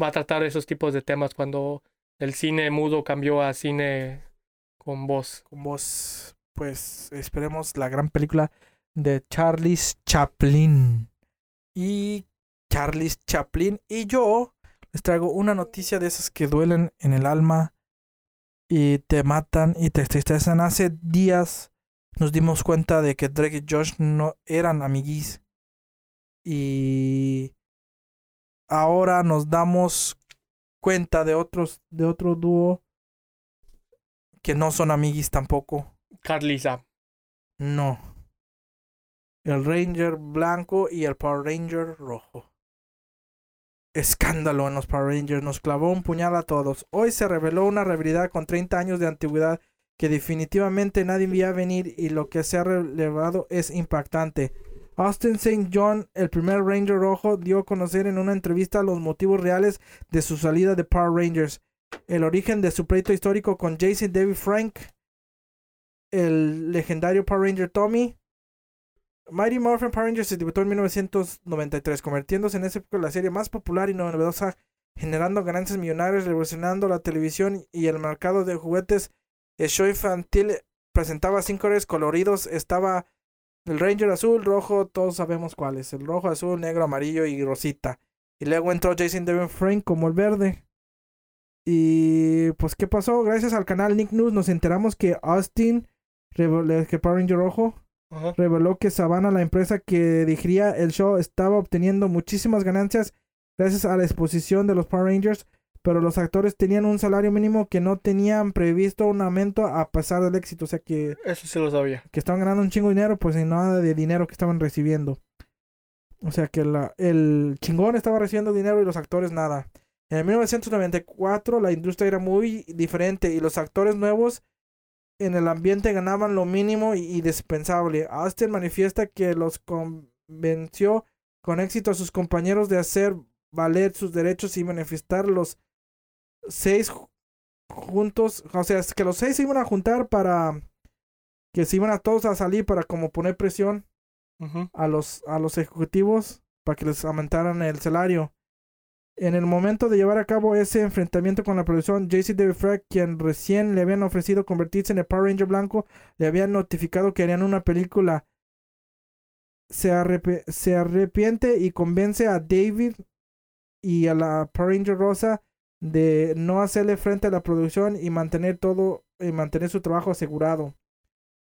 va a tratar esos tipos de temas cuando el cine mudo cambió a cine con voz. Con vos, pues esperemos la gran película de Charles Chaplin. Y Charles Chaplin y yo les traigo una noticia de esas que duelen en el alma y te matan y te entristecen. Hace días nos dimos cuenta de que Drake y Josh no eran amiguis. Y ahora nos damos cuenta de otros de otro dúo que no son amiguis tampoco. Carlisa. No. El Ranger blanco y el Power Ranger rojo. escándalo en los Power Rangers, nos clavó un puñal a todos. Hoy se reveló una rivalidad con 30 años de antigüedad que definitivamente nadie veía venir y lo que se ha revelado es impactante. Austin St. John, el primer Ranger rojo, dio a conocer en una entrevista los motivos reales de su salida de Power Rangers, el origen de su pleito histórico con Jason David Frank, el legendario Power Ranger Tommy. Mighty Morphin Power Rangers se debutó en 1993, convirtiéndose en esa época la serie más popular y novedosa, generando ganancias millonarias, revolucionando la televisión y el mercado de juguetes. El show infantil presentaba cinco colores coloridos, estaba el Ranger azul, rojo, todos sabemos cuáles, el rojo, azul, negro, amarillo y rosita. Y luego entró Jason David Frank como el verde. Y pues, ¿qué pasó? Gracias al canal Nick News nos enteramos que Austin, que Power Ranger Rojo, reveló que Savannah, la empresa que dirigiría el show, estaba obteniendo muchísimas ganancias gracias a la exposición de los Power Rangers, pero los actores tenían un salario mínimo que no tenían previsto un aumento a pesar del éxito. O sea que... Eso se lo sabía. Que estaban ganando un chingo de dinero, pues sin nada de dinero que estaban recibiendo. O sea que la, el chingón estaba recibiendo dinero y los actores nada. En 1994 la industria era muy diferente y los actores nuevos en el ambiente ganaban lo mínimo y, dispensable. Austin manifiesta que los convenció con éxito a sus compañeros de hacer valer sus derechos y manifestar los seis juntos, o sea, que los seis se iban a juntar para que se iban a todos a salir para como poner presión a los a los ejecutivos para que les aumentaran el salario. En el momento de llevar a cabo ese enfrentamiento con la producción, JC David Frank, quien recién le habían ofrecido convertirse en el Power Ranger blanco, le habían notificado que harían una película. Se, arrepiente y convence a David y a la Power Ranger rosa de no hacerle frente a la producción y mantener todo y mantener su trabajo asegurado.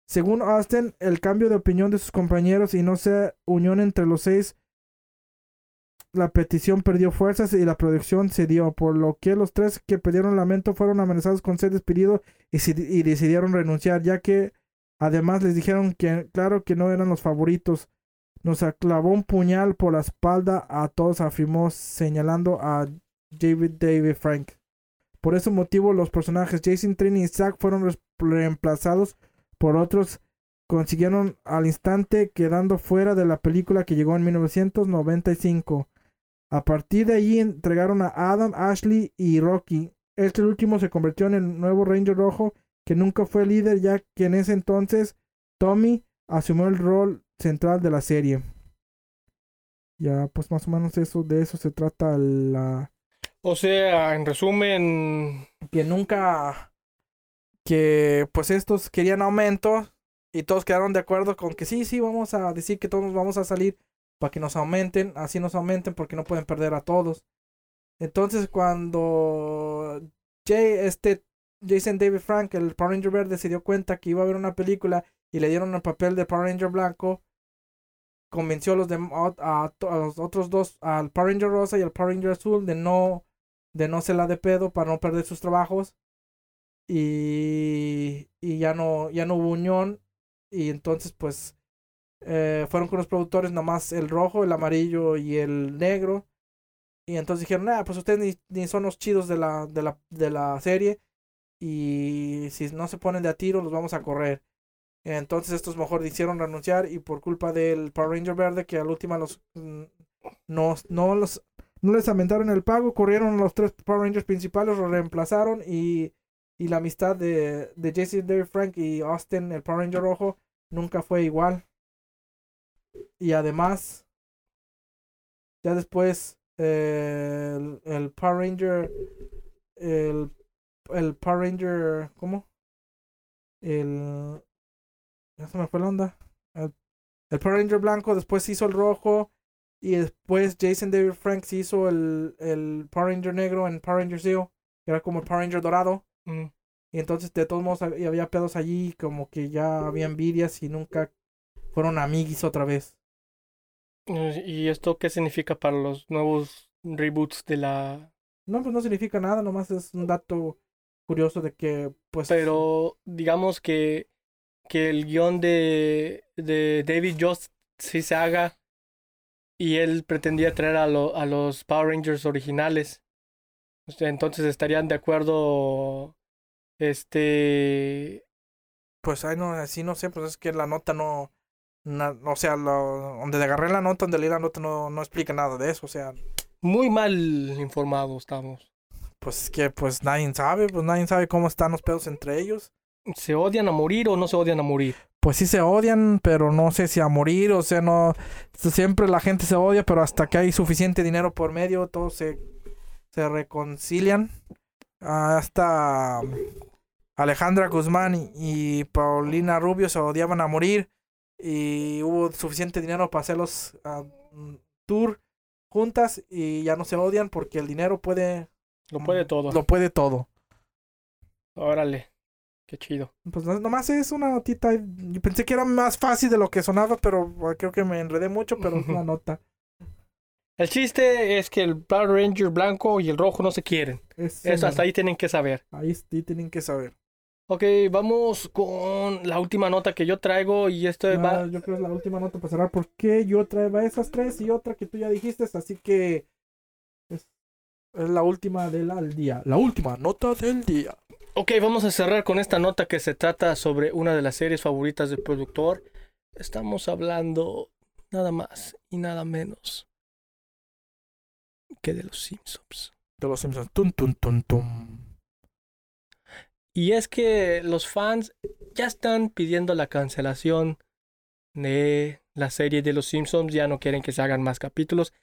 Según Austin, el cambio de opinión de sus compañeros y no se unión entre los seis la petición perdió fuerzas y la producción cedió, por lo que los tres que pidieron lamento fueron amenazados con ser despedidos y, decidieron renunciar, ya que además les dijeron que claro que no eran los favoritos. Nos clavó un puñal por la espalda a todos, afirmó señalando a David David Frank. Por ese motivo los personajes Jason Trini y Zack fueron reemplazados por otros consiguieron al instante quedando fuera de la película que llegó en 1995. A partir de allí entregaron a Adam, Ashley y Rocky. Este último se convirtió en el nuevo Ranger Rojo, que nunca fue líder, ya que en ese entonces Tommy asumió el rol central de la serie. Ya, pues más o menos eso, de eso se trata la. O sea, en resumen. Que nunca. Que pues estos querían aumento. Y todos quedaron de acuerdo con que sí, sí, vamos a decir que todos vamos a salir para que nos aumenten, así nos aumenten porque no pueden perder a todos. Entonces cuando Jay, este Jason David Frank, el Power Ranger verde, se dio cuenta que iba a haber una película y le dieron el papel de Power Ranger blanco, convenció a los, de, a, los otros dos, al Power Ranger rosa y al Power Ranger azul, de no, de no se la de pedo para no perder sus trabajos. Y, y ya no, ya no hubo unión. Y entonces pues eh, fueron con los productores nomás el rojo, el amarillo y el negro. Y entonces dijeron, ah, pues ustedes ni, son los chidos de la, de, la, de la serie. Y si no se ponen de a tiro, los vamos a correr. Entonces estos mejor hicieron renunciar y por culpa del Power Ranger verde que al último los mm, no, no los no les aumentaron el pago, corrieron los tres Power Rangers principales, los reemplazaron y, y la amistad de, de Jesse, David Frank y Austin, el Power Ranger rojo, nunca fue igual. Y además, ya después, el, el, Power Ranger, el, el Power Ranger, ¿cómo? El, ya se me fue la onda. El, el Power Ranger blanco, después se hizo el rojo. Y después Jason David Franks hizo el, el Power Ranger negro en Power Ranger Zero, que era como el Power Ranger dorado. Mm. Y entonces de todos modos había pedos allí, como que ya había envidias y nunca fueron amiguis otra vez. ¿Y esto qué significa para los nuevos reboots de la... No, pues no significa nada, nomás es un dato curioso de que, pues... Pero digamos que, que el guion de, de David Jost si se haga y él pretendía traer a, lo- a los Power Rangers originales. Entonces estarían de acuerdo, este, Pues ay no, así no sé, pues es que la nota no, na- o sea, lo, donde agarré la nota, donde leí la nota no, no explica nada de eso, o sea, muy mal informados estamos. pues es que pues nadie sabe, pues nadie sabe cómo están los pedos entre ellos. ¿Se odian a morir o no se odian a morir? Pues sí se odian, pero no sé si a morir, o sea, no, siempre la gente se odia, pero hasta que hay suficiente dinero por medio, todos se, se reconcilian. Hasta Alejandra Guzmán y, y Paulina Rubio se odiaban a morir y hubo suficiente dinero para hacerlos ah, mm, tour juntas y ya no se odian porque el dinero puede Lo puede todo. lo puede todo. Órale, qué chido. Pues no- nomás es una notita. Yo pensé que era más fácil de lo que sonaba, pero ah, creo que me enredé mucho, pero es una nota. El chiste es que el Power Ranger blanco y el rojo no se quieren. Es Eso una- hasta ahí tienen que saber. Ahí sí tienen que saber. Ok, vamos con la última nota que yo traigo y esto va... yo creo que es la última nota para cerrar porque yo traía esas tres y otra que tú ya dijiste, así que es, es la última del día. La última nota del día. Ok, vamos a cerrar con esta nota que se trata sobre una de las series favoritas del productor. Estamos hablando nada más y nada menos que de los Simpsons. De los Simpsons. Tum, tum, tum, tum. Y es que los fans ya están pidiendo la cancelación de la serie de los Simpsons, ya no quieren que se hagan más capítulos,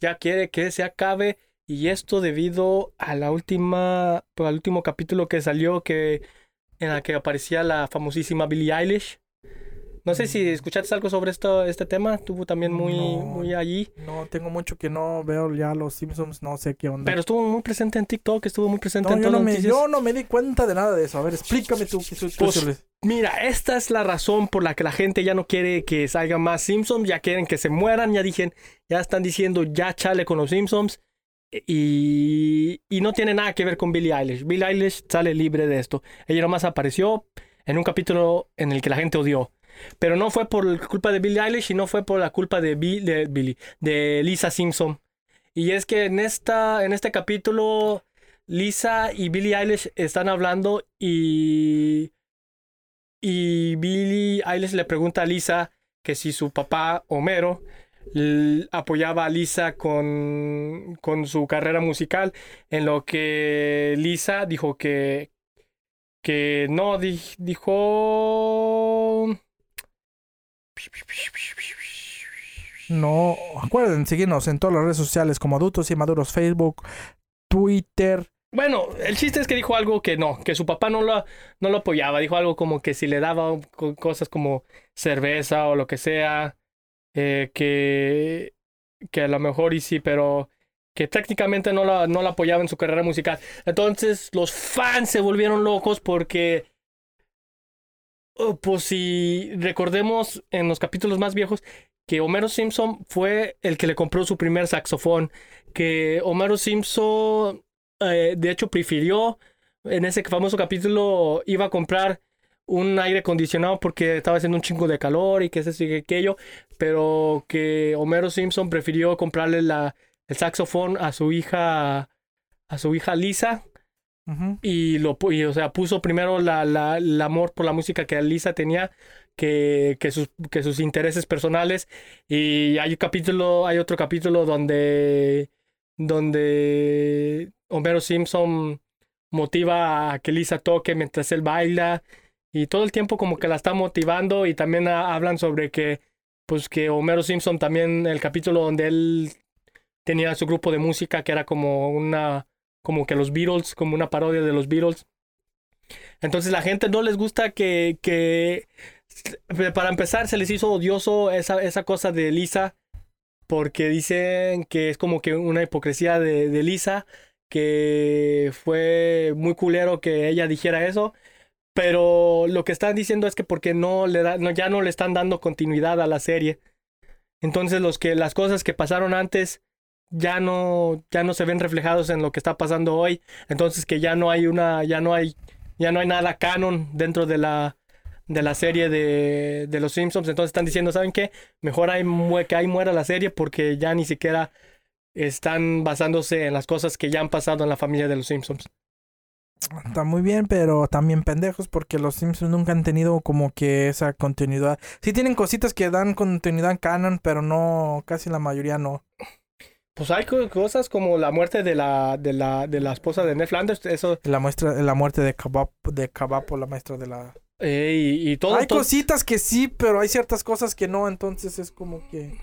ya quiere que se acabe y esto debido a la última al último capítulo que salió que en la que aparecía la famosísima Billie Eilish. No sé si escuchaste algo sobre esto este tema, estuvo también muy No. muy allí, No, tengo mucho que no veo ya los Simpsons, no sé qué onda. pero estuvo muy presente en TikTok, estuvo muy presente no, en yo, todas no me, yo no me di cuenta de nada de eso. A ver, explícame tú. Tú- tú- Pues, Mira, esta es la razón por la que la gente ya no quiere que salga más Simpsons, ya quieren que se mueran, ya dijen, ya están diciendo ya chale con los Simpsons y, y no tiene nada que ver con Billie Eilish. Billie Eilish sale libre de esto. Ella nomás apareció en un capítulo en el que la gente odió. Pero no fue por culpa de Billie Eilish y no fue por la culpa de, Bi- de de Lisa Simpson. Y es que en esta, en este capítulo, Lisa y Billie Eilish están hablando y y Billie Eilish le pregunta a Lisa que si su papá, Homero, apoyaba a Lisa con, con su carrera musical, en lo que Lisa dijo que, que no, di- dijo... No, acuerden seguirnos en todas las redes sociales como Adultos y Maduros, Facebook, Twitter. Bueno, el chiste es que dijo algo que no, que su papá no lo, no lo apoyaba. Dijo algo como que si le daba co- cosas como cerveza o lo que sea, eh, que, que a lo mejor y sí, pero que técnicamente no la, no la apoyaba en su carrera musical. Entonces los fans se volvieron locos porque, pues si recordemos en los capítulos más viejos, que Homero Simpson fue el que le compró su primer saxofón, que Homero Simpson eh, de hecho prefirió en ese famoso capítulo iba a comprar un aire acondicionado porque estaba haciendo un chingo de calor y que eso y que aquello, pero que Homero Simpson prefirió comprarle la, el saxofón a su hija a su hija Lisa Y lo y, o sea puso primero la, la- el amor por la música que Lisa tenía que, que sus que sus intereses personales. Y hay un capítulo hay otro capítulo donde donde Homero Simpson motiva a que Lisa toque mientras él baila. Y todo el tiempo como que la está motivando y también ha- hablan sobre que pues que Homero Simpson también el capítulo donde él tenía su grupo de música que era como una como que los Beatles, como una parodia de los Beatles. Entonces la gente no les gusta que, que para empezar se les hizo odioso esa, esa cosa de Lisa porque dicen que es como que una hipocresía de, de Lisa, que fue muy culero que ella dijera eso, pero lo que están diciendo es que porque no le da, no, ya no le están dando continuidad a la serie. Entonces los que las cosas que pasaron antes ya no ya no se ven reflejados en lo que está pasando hoy, entonces que ya no hay una ya no hay ya no hay nada canon dentro de la de la serie de, de los Simpsons. Entonces están diciendo, ¿saben qué? Mejor mue- que ahí muera la serie porque ya ni siquiera están basándose en las cosas que ya han pasado en la familia de los Simpsons. Está muy bien, pero también pendejos porque los Simpsons nunca han tenido como que esa continuidad. Sí tienen cositas que dan continuidad canon, pero no, casi la mayoría no. Pues hay co- cosas como la muerte de la, de la, de la esposa de Ned Flanders, eso, La muestra, la muerte de Kabap, de Kabapo, la maestra de la... eh, y, y todo, hay todo- cositas que sí, pero hay ciertas cosas que no, entonces es como que...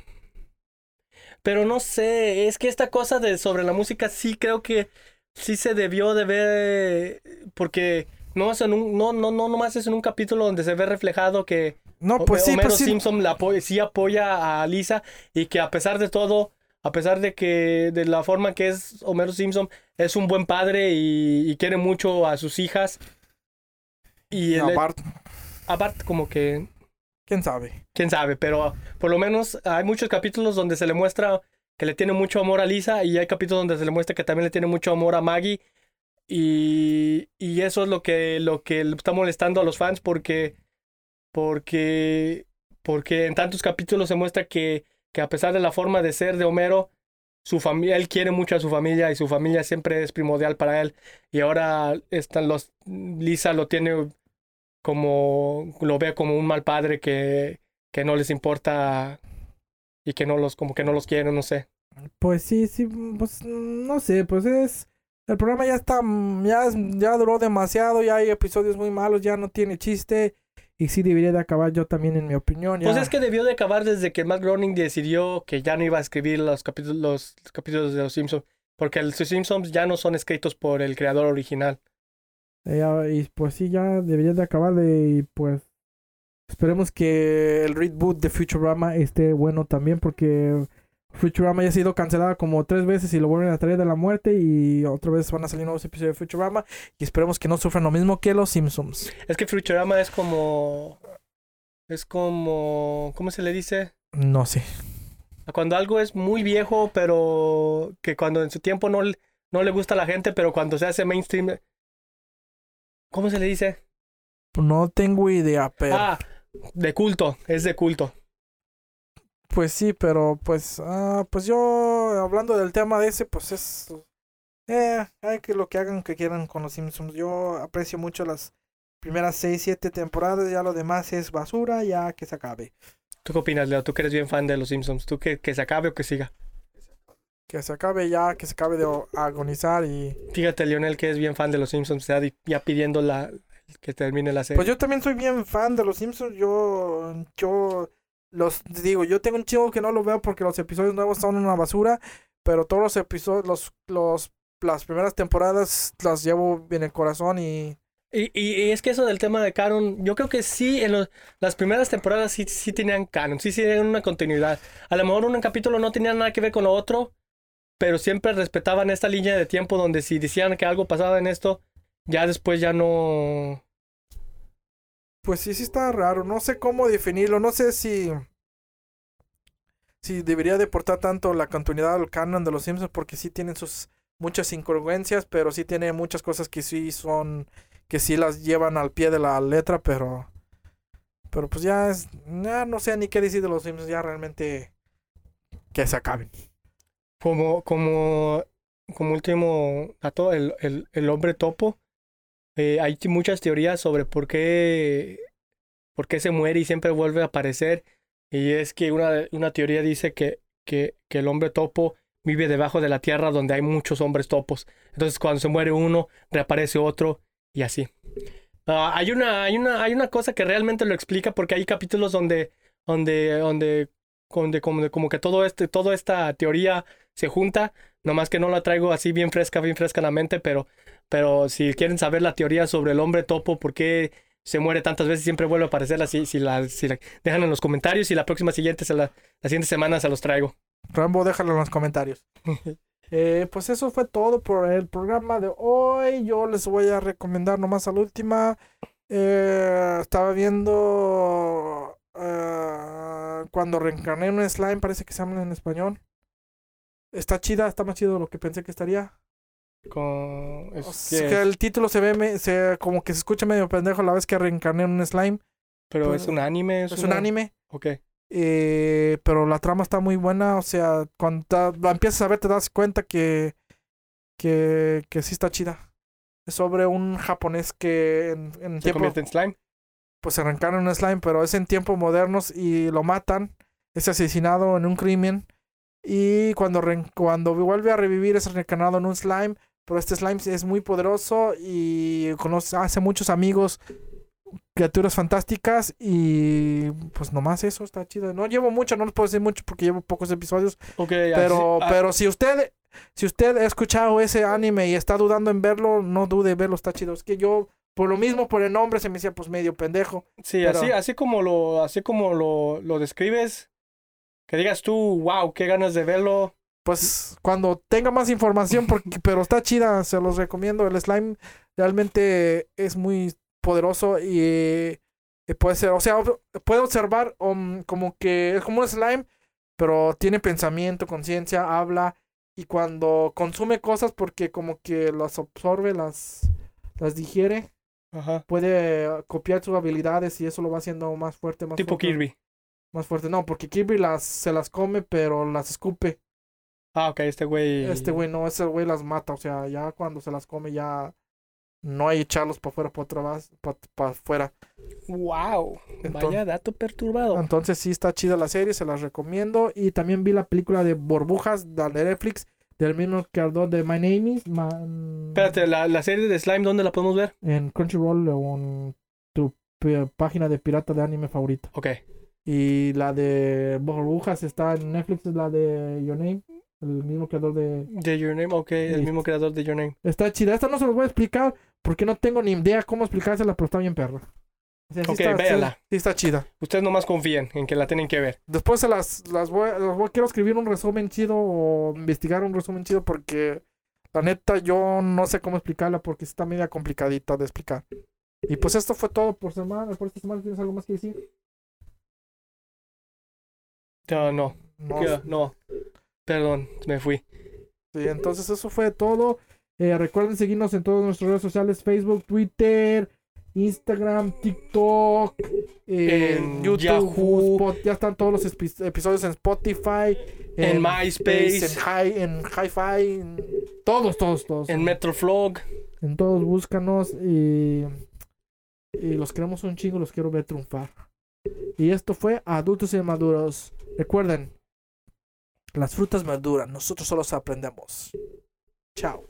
Pero no sé, es que esta cosa de sobre la música sí creo que sí se debió de ver porque no es en un, no no no nomás es en un capítulo donde se ve reflejado que No, pues sí, Homero pues sí. Simpson la sí apoya a Lisa y que a pesar de todo, a pesar de que de la forma que es Homero Simpson es un buen padre y, y quiere mucho a sus hijas. Y Aparte, aparte como que quién sabe. quién sabe, pero por lo menos hay muchos capítulos donde se le muestra que le tiene mucho amor a Lisa y hay capítulos donde se le muestra que también le tiene mucho amor a Maggie. Y, y eso es lo que, lo que le está molestando a los fans porque, porque, porque en tantos capítulos se muestra que, que a pesar de la forma de ser de Homero, su familia, él quiere mucho a su familia y su familia siempre es primordial para él y ahora están los, Lisa lo tiene como, lo ve como un mal padre que, que no les importa y que no los, como que no los quiere, no sé. Pues sí, sí, pues no sé, pues es... El programa ya está, ya, ya duró demasiado, ya hay episodios muy malos, ya no tiene chiste. Y sí debería de acabar yo también, en mi opinión. Ya. Pues es que debió de acabar desde que Matt Groening decidió que ya no iba a escribir los capítulos, los capítulos de los Simpsons. Porque los Simpsons ya no son escritos por el creador original. Ya, y pues sí, ya debería de acabar de, y pues esperemos que el reboot de Futurama esté bueno también porque Futurama ya ha sido cancelada como tres veces y lo vuelven a traer de la muerte y otra vez van a salir nuevos episodios de Futurama y esperemos que no sufran lo mismo que los Simpsons. Es que Futurama es como... Es como... ¿Cómo se le dice? No sé. Cuando algo es muy viejo, pero que cuando en su tiempo no, no le gusta a la gente, pero cuando se hace mainstream... ¿Cómo se le dice? No tengo idea, pero Ah, de culto, es de culto. Pues sí, pero pues ah, pues yo hablando del tema de ese pues es eh, hay que lo que hagan que quieran con los Simpsons. Yo aprecio mucho las primeras 6, 7 temporadas, ya lo demás es basura, ya que se acabe. ¿Tú qué opinas, Leo? Tú que eres bien fan de los Simpsons. ¿Tú que, que se acabe o que siga? Que se acabe ya, que se acabe de agonizar y... Fíjate, Lionel, que es bien fan de los Simpsons, está ya pidiendo la, que termine la serie. Pues yo también soy bien fan de los Simpsons, yo... Yo... Los digo, yo tengo un chivo que no lo veo porque los episodios nuevos son una basura, pero todos los episodios, los, los, las primeras temporadas las llevo en el corazón y... Y, y- y es que eso del tema de canon, yo creo que sí, en los- las primeras temporadas sí, sí tenían canon, sí, sí tenían una continuidad. A lo mejor un capítulo no tenía nada que ver con lo otro, pero siempre respetaban esta línea de tiempo donde si decían que algo pasaba en esto, ya después ya no... Pues sí, sí está raro. No sé cómo definirlo. No sé si. Si debería deportar tanto la continuidad al canon de los Simpsons. Porque sí tienen sus muchas incongruencias. Pero sí tiene muchas cosas que sí son. Que sí las llevan al pie de la letra. Pero. Pero pues ya es. Ya no sé ni qué decir de los Simpsons. Ya realmente. Que se acaben. Como, como, como último dato, el, el, el hombre topo. Eh, hay muchas teorías sobre por qué, por qué se muere y siempre vuelve a aparecer. Y es que una, una teoría dice que, que, que el hombre topo vive debajo de la tierra donde hay muchos hombres topos. Entonces cuando se muere uno, reaparece otro y así. Ah, hay, una, hay, una, hay una cosa que realmente lo explica porque hay capítulos donde, donde, donde, donde como, que todo este, toda esta teoría se junta, nomás que no la traigo así bien fresca, bien fresca en la mente, pero, pero si quieren saber la teoría sobre el hombre topo, por qué se muere tantas veces y siempre vuelve a aparecer así, si la, si la dejan en los comentarios y la próxima siguiente, se la, la siguiente semana se los traigo. Rambo, déjalo en los comentarios. Eh, pues eso fue todo por el programa de hoy. Yo les voy a recomendar nomás a la última. Eh, estaba viendo eh, cuando reencarné en un slime, parece que se llama en español. Está chida, está más chido de lo que pensé que estaría. Con, es O sea, que- el título se ve me- se, como que se escucha medio pendejo la vez que reencarné en un slime. Pero es un anime. Es, Es un anime. Ok. eh, pero la trama está muy buena. O sea, cuando ta- la empiezas a ver, te das cuenta que, que, que sí está chida. Es sobre un japonés que en, en Se tiempo, convierte en slime. pues se arrancaron un slime, pero es en tiempos modernos y lo matan. Es asesinado en un crimen. Y cuando, cuando vuelve a revivir es reencarnado en un slime. Pero este slime es muy poderoso y conoce, hace muchos amigos, criaturas fantásticas. Y pues nomás eso está chido. No llevo mucho, no les puedo decir mucho porque llevo pocos episodios. Ok. Pero, ah, pero si usted, si usted ha escuchado ese anime y está dudando en verlo, no dude verlo, está chido. Es que yo, por lo mismo, por el nombre, se me decía pues medio pendejo. Sí, pero- así, así como lo, así como lo, lo describes, que digas tú, wow, qué ganas de verlo. Pues cuando tenga más información, porque, pero está chida, se los recomiendo. El slime realmente es muy poderoso y eh, puede ser, o sea, puede observar um, como que es como un slime, pero tiene pensamiento, conciencia, habla y cuando consume cosas porque como que las absorbe, las, las digiere, Ajá. puede eh, copiar sus habilidades y eso lo va haciendo más fuerte, más Tipo fuerte, Kirby. Más fuerte, no, porque Kirby las, se las come, pero las escupe. Ah, ok, este güey. Este güey no, ese güey las mata. O sea, ya cuando se las come, ya no hay echarlos para afuera, para atrás, para afuera. Wow. Entonces- Vaya dato perturbado. Entonces, sí está chida la serie, se las recomiendo. Y también vi la película de Burbujas de Netflix, del mismo creador de My Name is. Man- Espérate, la, la serie de Slime, ¿dónde la podemos ver? En Crunchyroll o en tu p- página de pirata de anime favorito. Ok. Y la de Burbujas está en Netflix, es la de Your Name, el mismo creador de. De Your Name, ok, el mismo creador de Your Name. Está chida. Esta no se los voy a explicar porque no tengo ni idea cómo explicársela, pero está bien perra. O sea, sí Ok, está, sí está chida. Ustedes nomás confíen en que la tienen que ver. Después se las, las voy, las voy- quiero escribir un resumen chido o investigar un resumen chido porque la neta yo no sé cómo explicarla porque está media complicadita de explicar. Y pues esto fue todo por semana. Por esta semana tienes algo más que decir. No, no, No. Perdón, me fui. Sí, entonces eso fue todo. Eh, recuerden seguirnos en todas nuestras redes sociales: Facebook, Twitter, Instagram, TikTok, eh, En YouTube, Yahoo. Spot- ya están todos los episodios en Spotify, En MySpace. en Hi, en Hi-Fi, en todos, todos, todos. En Metroflog. En todos, búscanos y, y los queremos un chingo, los quiero ver triunfar. Y esto fue Adultos y Maduros. Recuerden, las frutas maduran, nosotros solo aprendemos. Chao.